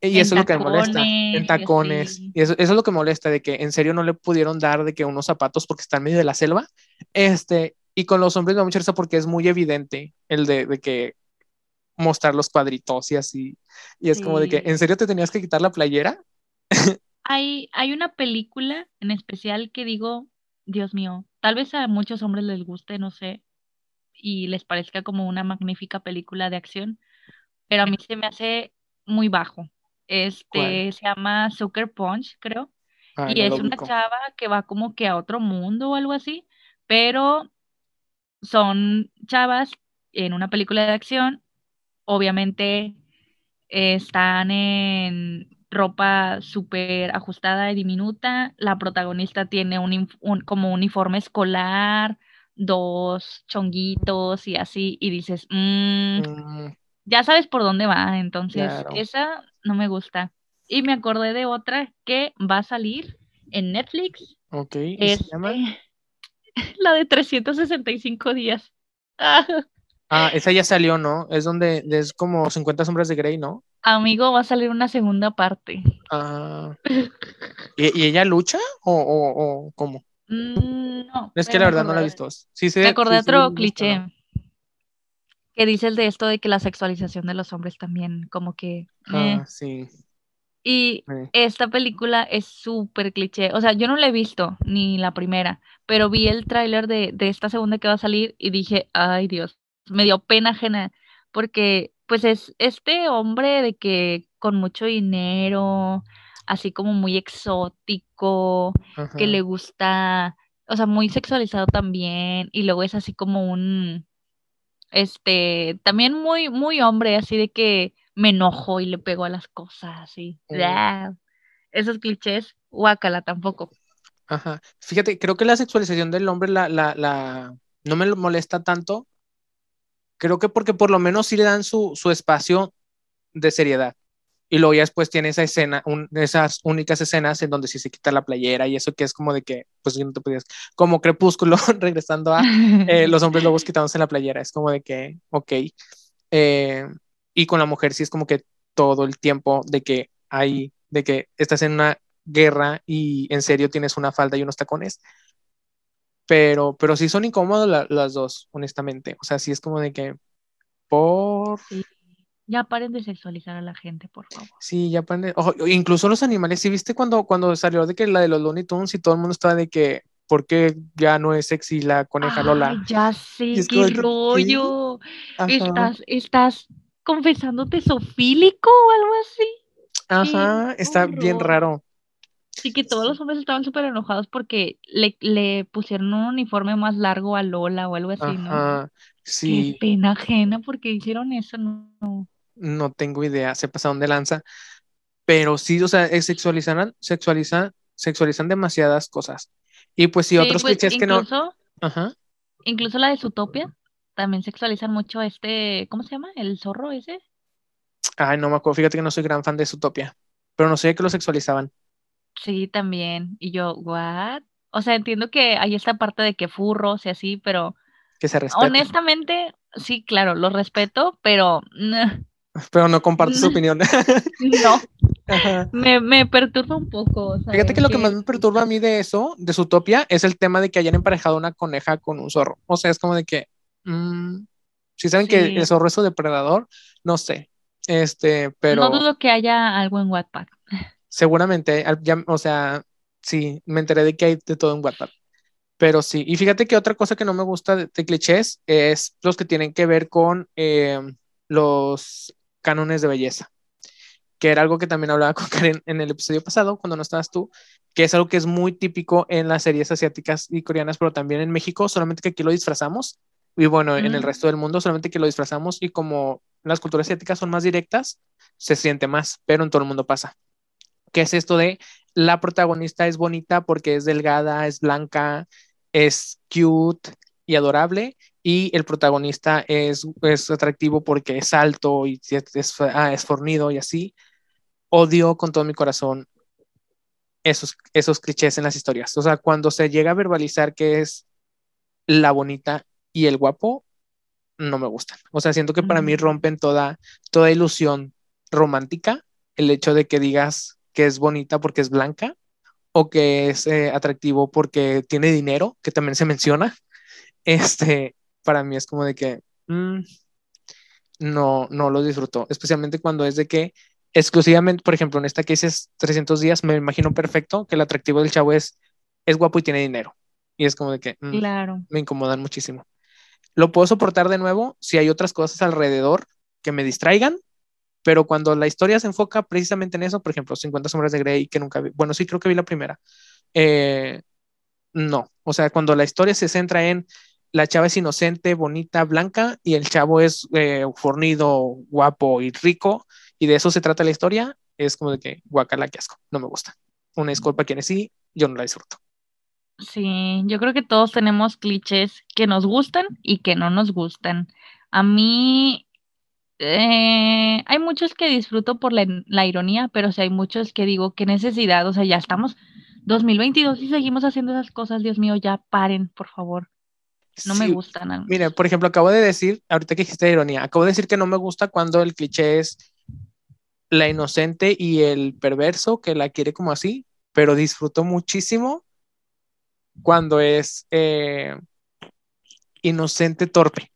Y eso es lo que me molesta, en tacones. Y eso, eso, es lo que molesta, de que en serio no le pudieron dar de que unos zapatos porque está en medio de la selva. Este, y con los hombres me da mucha risa porque es muy evidente el de, de que mostrar los cuadritos y así. Y es como de que, ¿en serio te tenías que quitar la playera? hay, hay una película en especial que digo, Dios mío, tal vez a muchos hombres les guste, no sé, y les parezca como una magnífica película de acción, pero a mí se me hace muy bajo. Este se llama Sucker Punch, creo. y es una chava que va como que a otro mundo o algo así, pero son chavas en una película de acción obviamente están en ropa súper ajustada y diminuta. La protagonista tiene un, como uniforme escolar, dos chonguitos y así, y dices, mm, mm. ya sabes por dónde va, entonces esa no me gusta. Y me acordé de otra que va a salir en Netflix. Ok, ¿se llama? Este, la de 365 días. Ah, esa ya salió, ¿no? Es donde es como 50 sombras de Grey, ¿no? Amigo, va a salir una segunda parte. Ah. ¿Y, ella lucha o, o, cómo? Mm, no. Es que la verdad no la he visto. Sí, me acordé de otro cliché. Que dice el de esto de que la sexualización de los hombres también, como que. Ah, eh. sí. Y esta película es súper cliché. O sea, yo no la he visto, ni la primera, pero vi el tráiler de, de, esta segunda que va a salir y dije, ay Dios, me dio pena ajena, porque pues es este hombre de que con mucho dinero, así como muy exótico, que le gusta, o sea, muy sexualizado también, y luego es así como un, este, también muy, muy hombre, así de que me enojo y le pego a las cosas, así. Mm. Esos clichés, guácala tampoco. Ajá. Fíjate, creo que la sexualización del hombre la, la, la, no me molesta tanto Creo que porque por lo menos sí le dan su, su espacio de seriedad. Y luego ya después tiene esa escena, esas únicas escenas en donde sí se quita la playera y eso que es como de que, pues no te podías, como crepúsculo, regresando a eh, los hombres lobos quitándose la playera, es como de que, ok. Eh, y con la mujer sí es como que todo el tiempo de que hay, de que estás en una guerra y en serio tienes una falda y unos tacones, pero, pero sí son incómodos las dos, honestamente. O sea, sí es como de que por... Ya paren de sexualizar a la gente, por favor. Sí, ya paren de... incluso los animales, ¿sí viste cuando, cuando salió de que la de los Looney Tunes y todo el mundo estaba de que ¿por qué ya no es sexy la coneja Lola? Ya sé, qué rollo. ¿Estás, ¿Estás confesándote sofílico o algo así? Ajá, está bien raro. Sí, que todos los hombres estaban súper enojados porque le, le, pusieron un uniforme más largo a Lola o algo así, Ajá, Sí. Qué pena ajena porque hicieron eso, no. No tengo idea, se pasaron de lanza. Pero sí, o sea, sexualizan, sexualizan, sexualizan demasiadas cosas. Y pues sí, otros pues, clichés que no. Ajá. Incluso la de Zootopia, también sexualizan mucho este, ¿cómo se llama? ¿El zorro ese? Ay, no me acuerdo, fíjate que no soy gran fan de Zootopia, pero no sé que lo sexualizaban. Sí, también. Y yo, ¿what? O sea, entiendo que hay esta parte de que furros y así, pero que se respeta. honestamente, sí, claro, lo respeto, pero Pero no comparto su opinión. no. Me, me perturba un poco. Fíjate que lo que más me perturba a mí de eso, de su topia, es el tema de que hayan emparejado una coneja con un zorro. O sea, es como de que, mm, si saben que el zorro es su depredador, no sé. Este, pero. No dudo que haya algo en Wattpad seguramente, o sea, sí, me enteré de que hay de todo en WhatsApp. Pero sí, y fíjate que otra cosa que no me gusta de, clichés es los que tienen que ver con eh, los cánones de belleza, que era algo que también hablaba con Karen en el episodio pasado, cuando no estabas tú, que es algo que es muy típico en las series asiáticas y coreanas, pero también en México, solamente que aquí lo disfrazamos, y bueno, en el resto del mundo, solamente que lo disfrazamos y como las culturas asiáticas son más directas, se siente más, pero en todo el mundo pasa. Que es esto de la protagonista es bonita porque es delgada, es blanca, es cute y adorable, y el protagonista es, es atractivo porque es alto y es, ah, es, fornido y así. odio con todo mi corazón esos, esos clichés en las historias. O sea, cuando se llega a verbalizar que es la bonita y el guapo, no me gustan. O sea, siento que para mí rompen toda, toda ilusión romántica el hecho de que digas que es bonita porque es blanca o que es eh, atractivo porque tiene dinero, que también se menciona. Este, para mí es como de que mm, no, no lo disfruto, especialmente cuando es de que exclusivamente, por ejemplo, en esta que dices 300 días, me imagino perfecto que el atractivo del chavo es, es guapo y tiene dinero. Y es como de que mm, claro. me incomodan muchísimo. Lo puedo soportar de nuevo si hay otras cosas alrededor que me distraigan, pero cuando la historia se enfoca precisamente en eso, por ejemplo, 50 sombras de Grey, que nunca vi, bueno, sí creo que vi la primera, eh, no, o sea, cuando la historia se centra en la chava es inocente, bonita, blanca, y el chavo es eh, fornido, guapo y rico, y de eso se trata la historia, es como de que guacala, que asco, no me gusta. Una disculpa quienes sí, yo no la disfruto. Sí, yo creo que todos tenemos clichés que nos gustan y que no nos gustan. A mí eh, hay muchos que disfruto por la, la ironía, pero sí hay muchos que digo, qué necesidad, o sea, ya estamos 2022 y seguimos haciendo esas cosas, Dios mío, ya paren, por favor. No me gustan. Mira, por ejemplo, acabo de decir, ahorita que dijiste ironía, acabo de decir que no me gusta cuando el cliché es la inocente y el perverso que la quiere como así, pero disfruto muchísimo cuando es eh, inocente torpe.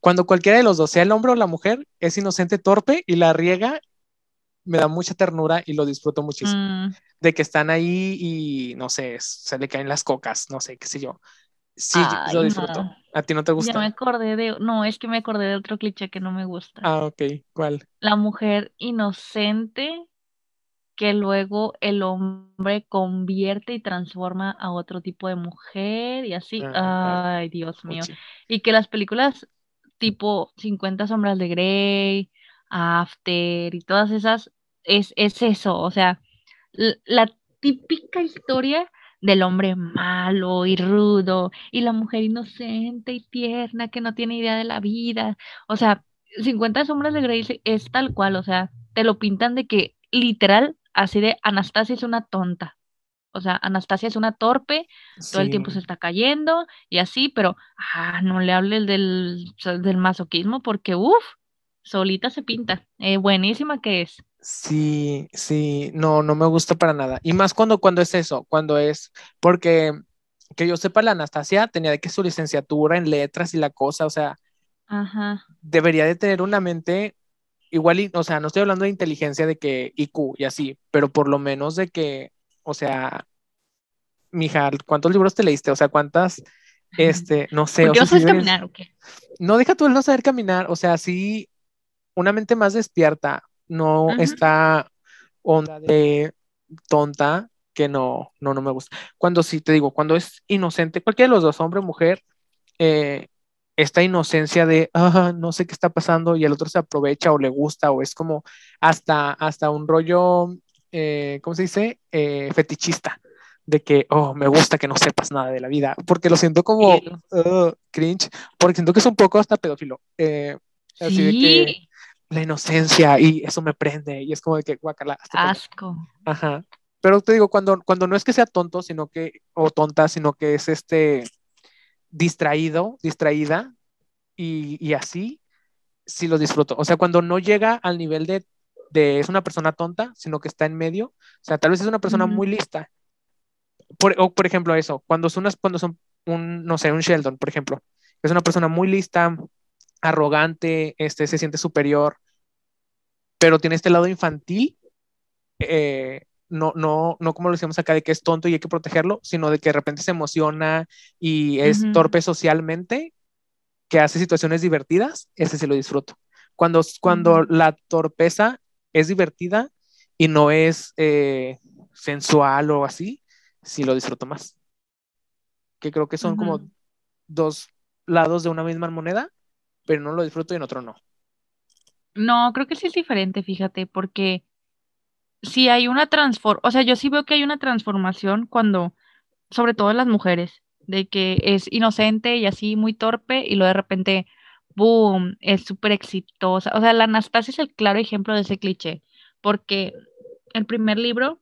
Cuando cualquiera de los dos, sea el hombre o la mujer, es inocente torpe y la riega, me da mucha ternura y lo disfruto muchísimo. Mm. De que están ahí y no sé, se le caen las cocas, no sé, qué sé yo. Sí, lo disfruto. ¿A ti no te gusta? Ya me acordé de, no, es que me acordé de otro cliché que no me gusta. Ah, ok, ¿cuál? La mujer inocente que luego el hombre convierte y transforma a otro tipo de mujer y así. Ah, Ay, Dios mío. Y que las películas tipo 50 sombras de Grey, After y todas esas, es, es eso, o sea, la típica historia del hombre malo y rudo y la mujer inocente y tierna que no tiene idea de la vida. O sea, 50 sombras de Grey es tal cual, o sea, te lo pintan de que literal, así de Anastasia es una tonta. O sea, Anastasia es una torpe, todo el tiempo se está cayendo y así, pero ah, no le hables del, del masoquismo porque, uff, solita se pinta. Eh, buenísima que es. Sí, sí, no, no me gusta para nada. Y más cuando, cuando es eso, cuando es, porque que yo sepa, la Anastasia tenía de que su licenciatura en letras y la cosa, o sea, debería de tener una mente igual, o sea, no estoy hablando de inteligencia de que IQ y así, pero por lo menos de que, o sea, mija, ¿cuántos libros te leíste? O sea, ¿cuántas, este, no sé. o no sabes caminar o qué? No, deja tú el no saber caminar, o sea, sí, una mente más despierta, no está onda de tonta que no, no, no me gusta. Cuando sí te digo, cuando es inocente, cualquiera de los dos, hombre o mujer, eh, esta inocencia de, ah, no sé qué está pasando y el otro se aprovecha o le gusta o es como hasta, hasta un rollo, eh, ¿cómo se dice? Eh, fetichista, de que, oh, me gusta que no sepas nada de la vida, porque lo siento como cringe, porque siento que es un poco hasta pedófilo. así de que la inocencia y eso me prende y es como de que guacala. Asco. Ajá. Pero te digo, cuando, cuando no es que sea tonto, sino que, o tonta, sino que es este distraído, distraída y, y así, sí lo disfruto. O sea, cuando no llega al nivel de, de, es una persona tonta, sino que está en medio, o sea, tal vez es una persona muy lista. Por, o por ejemplo, eso, cuando son, cuando son un, no sé, un Sheldon, por ejemplo, es una persona muy lista, arrogante, este, se siente superior, pero tiene este lado infantil, eh, no, no, no como lo decíamos acá de que es tonto y hay que protegerlo, sino de que de repente se emociona y es torpe socialmente, que hace situaciones divertidas, ese sí lo disfruto. Cuando, cuando la torpeza es divertida y no es eh, sensual o así, sí lo disfruto más. Que creo que son como dos lados de una misma moneda, pero no lo disfruto y en otro no. No, creo que sí es diferente, fíjate, porque si hay una transformación, o sea, yo sí veo que hay una transformación cuando, sobre todo en las mujeres, de que es inocente y así muy torpe y luego de repente, boom, es súper exitosa. O sea, la Anastasia es el claro ejemplo de ese cliché, porque el primer libro,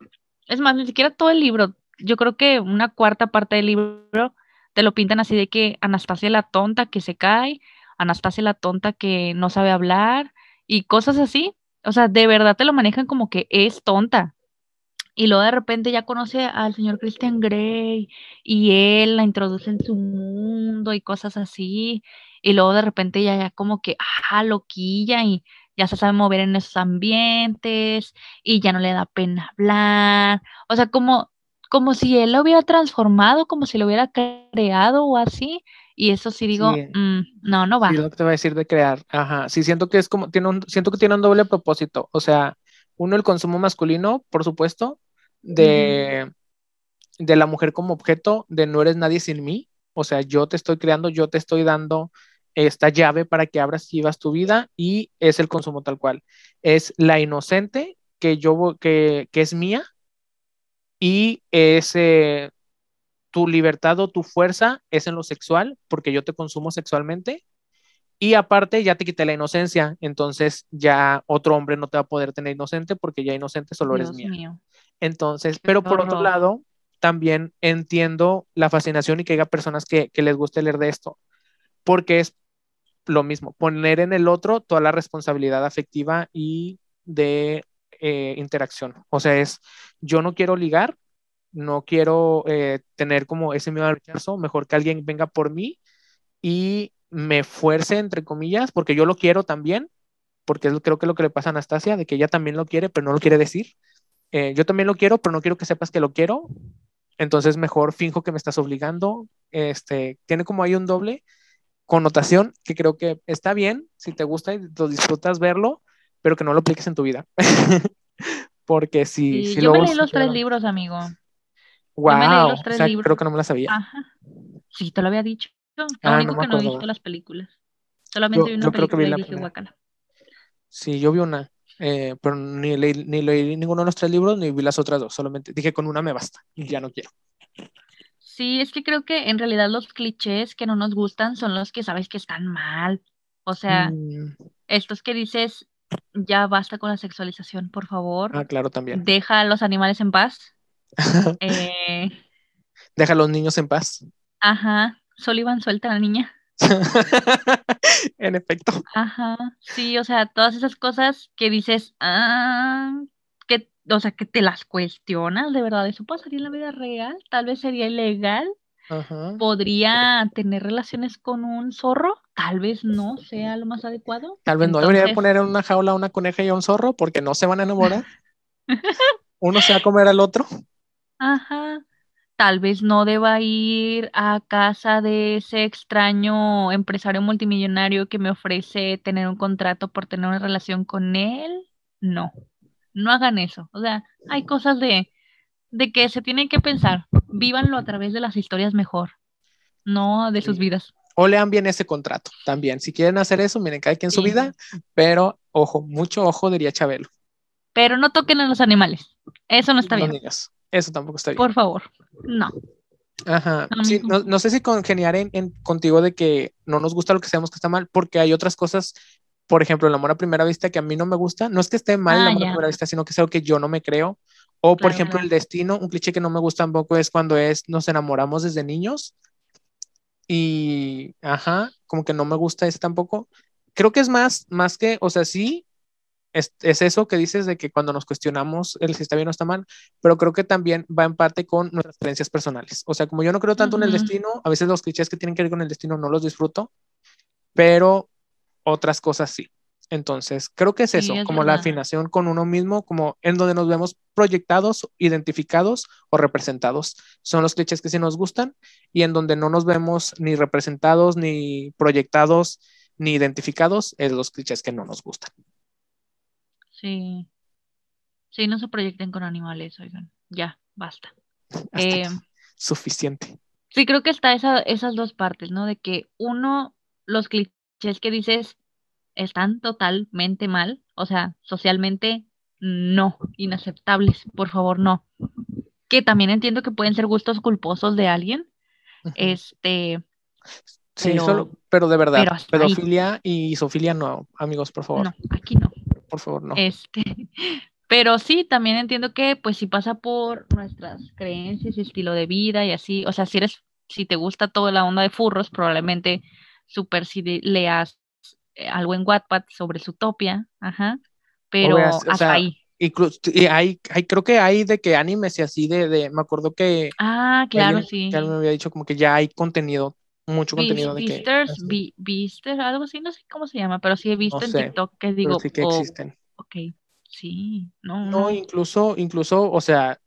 es más, ni siquiera todo el libro, yo creo que una cuarta parte del libro te lo pintan así de que Anastasia la tonta que se cae, Anastasia la tonta que no sabe hablar y cosas así. O sea, de verdad te lo manejan como que es tonta. Y luego de repente ya conoce al señor Christian Grey y él la introduce en su mundo y cosas así. Y luego de repente ya, ya como que, ah, loquilla y ya se sabe mover en esos ambientes y ya no le da pena hablar. O sea, como, como si él lo hubiera transformado, como si lo hubiera creado o así. Y eso sí digo, mm, no, no va. Sí, lo que te voy a decir de crear. Ajá. Sí, siento que es como, tiene un, siento que tiene un doble propósito. O sea, uno, el consumo masculino, por supuesto, de, de la mujer como objeto, de no eres nadie sin mí. O sea, yo te estoy creando, yo te estoy dando esta llave para que abras y vivas tu vida y es el consumo tal cual. Es la inocente que yo, que, que es mía y es eh, tu libertad o tu fuerza es en lo sexual porque yo te consumo sexualmente y aparte ya te quité la inocencia, entonces ya otro hombre no te va a poder tener inocente porque ya inocente solo eres mía. Entonces, pero por otro lado, también entiendo la fascinación y que haya personas que, que les guste leer de esto, porque es lo mismo, poner en el otro toda la responsabilidad afectiva y de eh, interacción. O sea, es, yo no quiero ligar, no quiero eh, tener como ese miedo al rechazo, mejor que alguien venga por mí y me fuerce, entre comillas, porque yo lo quiero también, porque es, creo que es lo que le pasa a Anastasia, de que ella también lo quiere, pero no lo quiere decir. Eh, yo también lo quiero, pero no quiero que sepas que lo quiero. Entonces mejor finjo que me estás obligando. Este, tiene como ahí un doble connotación que creo que está bien si te gusta y lo disfrutas verlo, pero que no lo apliques en tu vida. Porque si, sí, yo me leí los tres libros, amigo. Wow, creo que no me la sabía. Ajá. Sí, te lo había dicho. Lo ah, único que no he visto las películas. Solamente vi una película y dije guacala. Sí, yo vi una, eh, pero ni leí, ni leí ninguno de los tres libros ni vi las otras dos. Solamente dije con una me basta y ya no quiero. Sí, es que creo que en realidad los clichés que no nos gustan son los que sabes que están mal. O sea, mm. estos que dices, ya basta con la sexualización, por favor. Ah, claro, también. Deja a los animales en paz. eh, Deja a los niños en paz. Ajá. Sullivan suelta a la niña. en efecto. Ajá. Sí, o sea, todas esas cosas que dices, ah, que, o sea, que te las cuestionas, de verdad, ¿eso pasaría en la vida real? Tal vez sería ilegal. Ajá. ¿Podría tener relaciones con un zorro? Tal vez no sea lo más adecuado. Tal vez no debería poner en una jaula a una coneja y a un zorro porque no se van a enamorar. Uno se va a comer al otro. Ajá. Tal vez no deba ir a casa de ese extraño empresario multimillonario que me ofrece tener un contrato por tener una relación con él. No, no hagan eso. O sea, hay cosas de, de que se tienen que pensar. Vívanlo a través de las historias mejor, no de sus vidas. O lean bien ese contrato también. Si quieren hacer eso, miren, cada quien en su vida, pero ojo, mucho ojo, diría Chabelo. Pero no toquen a los animales. Eso no está bien. Eso tampoco está bien. Por favor, no. Ajá. Sí, no, sé si congeniar en, contigo de que no nos gusta lo que sabemos que está mal, porque hay otras cosas, por ejemplo, el amor a primera vista que a mí no me gusta. No es que esté mal el ah, amor a primera vista, sino que es algo que yo no me creo. O, por ejemplo, el destino, un cliché que no me gusta tampoco es cuando es nos enamoramos desde niños. Y, ajá, como que no me gusta ese tampoco. Creo que es más, más que, o sea, sí, es, eso que dices de que cuando nos cuestionamos el si está bien o está mal, pero creo que también va en parte con nuestras creencias personales. O sea, como yo no creo tanto en el destino, a veces los clichés que tienen que ver con el destino no los disfruto, pero otras cosas sí. Entonces, creo que es eso, como la afinación con uno mismo, como en donde nos vemos proyectados, identificados o representados. Son los clichés que sí nos gustan y en donde no nos vemos ni representados, ni proyectados, ni identificados, es los clichés que no nos gustan. Sí. Sí, no se proyecten con animales, oigan. Ya, basta. Eh, suficiente. Sí, creo que está esa, esas dos partes, ¿no? De que uno, los clichés que dices están totalmente mal, o sea, socialmente no, inaceptables, por favor, no. Que también entiendo que pueden ser gustos culposos de alguien. Este. Sí, pero, solo, pero de verdad, pedofilia y isofilia no, amigos, por favor. No, aquí no por favor, no. Este, Pero sí, también entiendo que pues si pasa por nuestras creencias y estilo de vida y así, o sea, si eres, si te gusta toda la onda de furros, probablemente super si leas eh, algo en Wattpad sobre su topia, ajá, pero hasta ahí. Incluso, y hay, hay, creo que hay de que animes y así de, de me acuerdo que... Ah, claro, sí. Que me había dicho como que ya hay contenido, mucho contenido de que... algo así, no sé cómo se llama, pero sí he visto en TikTok que digo... sí que existen. Ok, sí, no, no. incluso, incluso, o sea,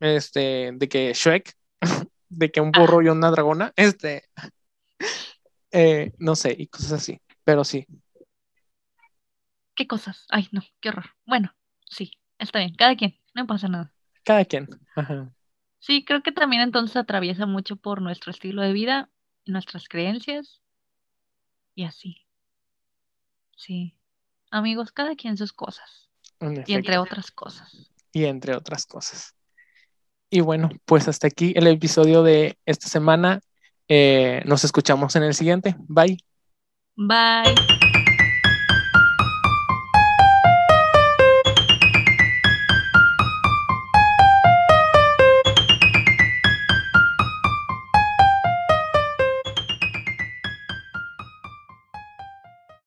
este, de que Shrek, de que un burro y una dragona, este, eh, no sé, y cosas así, pero sí. ¿Qué cosas? Ay, no, qué horror. Bueno, sí, está bien, cada quien, no pasa nada. Cada quien. Sí, creo que también entonces atraviesa mucho por nuestro estilo de vida, nuestras creencias y así. Sí. Amigos, cada quien sus cosas. Y entre otras cosas. Y entre otras cosas. Y bueno, pues hasta aquí el episodio de esta semana. Eh, nos escuchamos en el siguiente. Bye. Bye.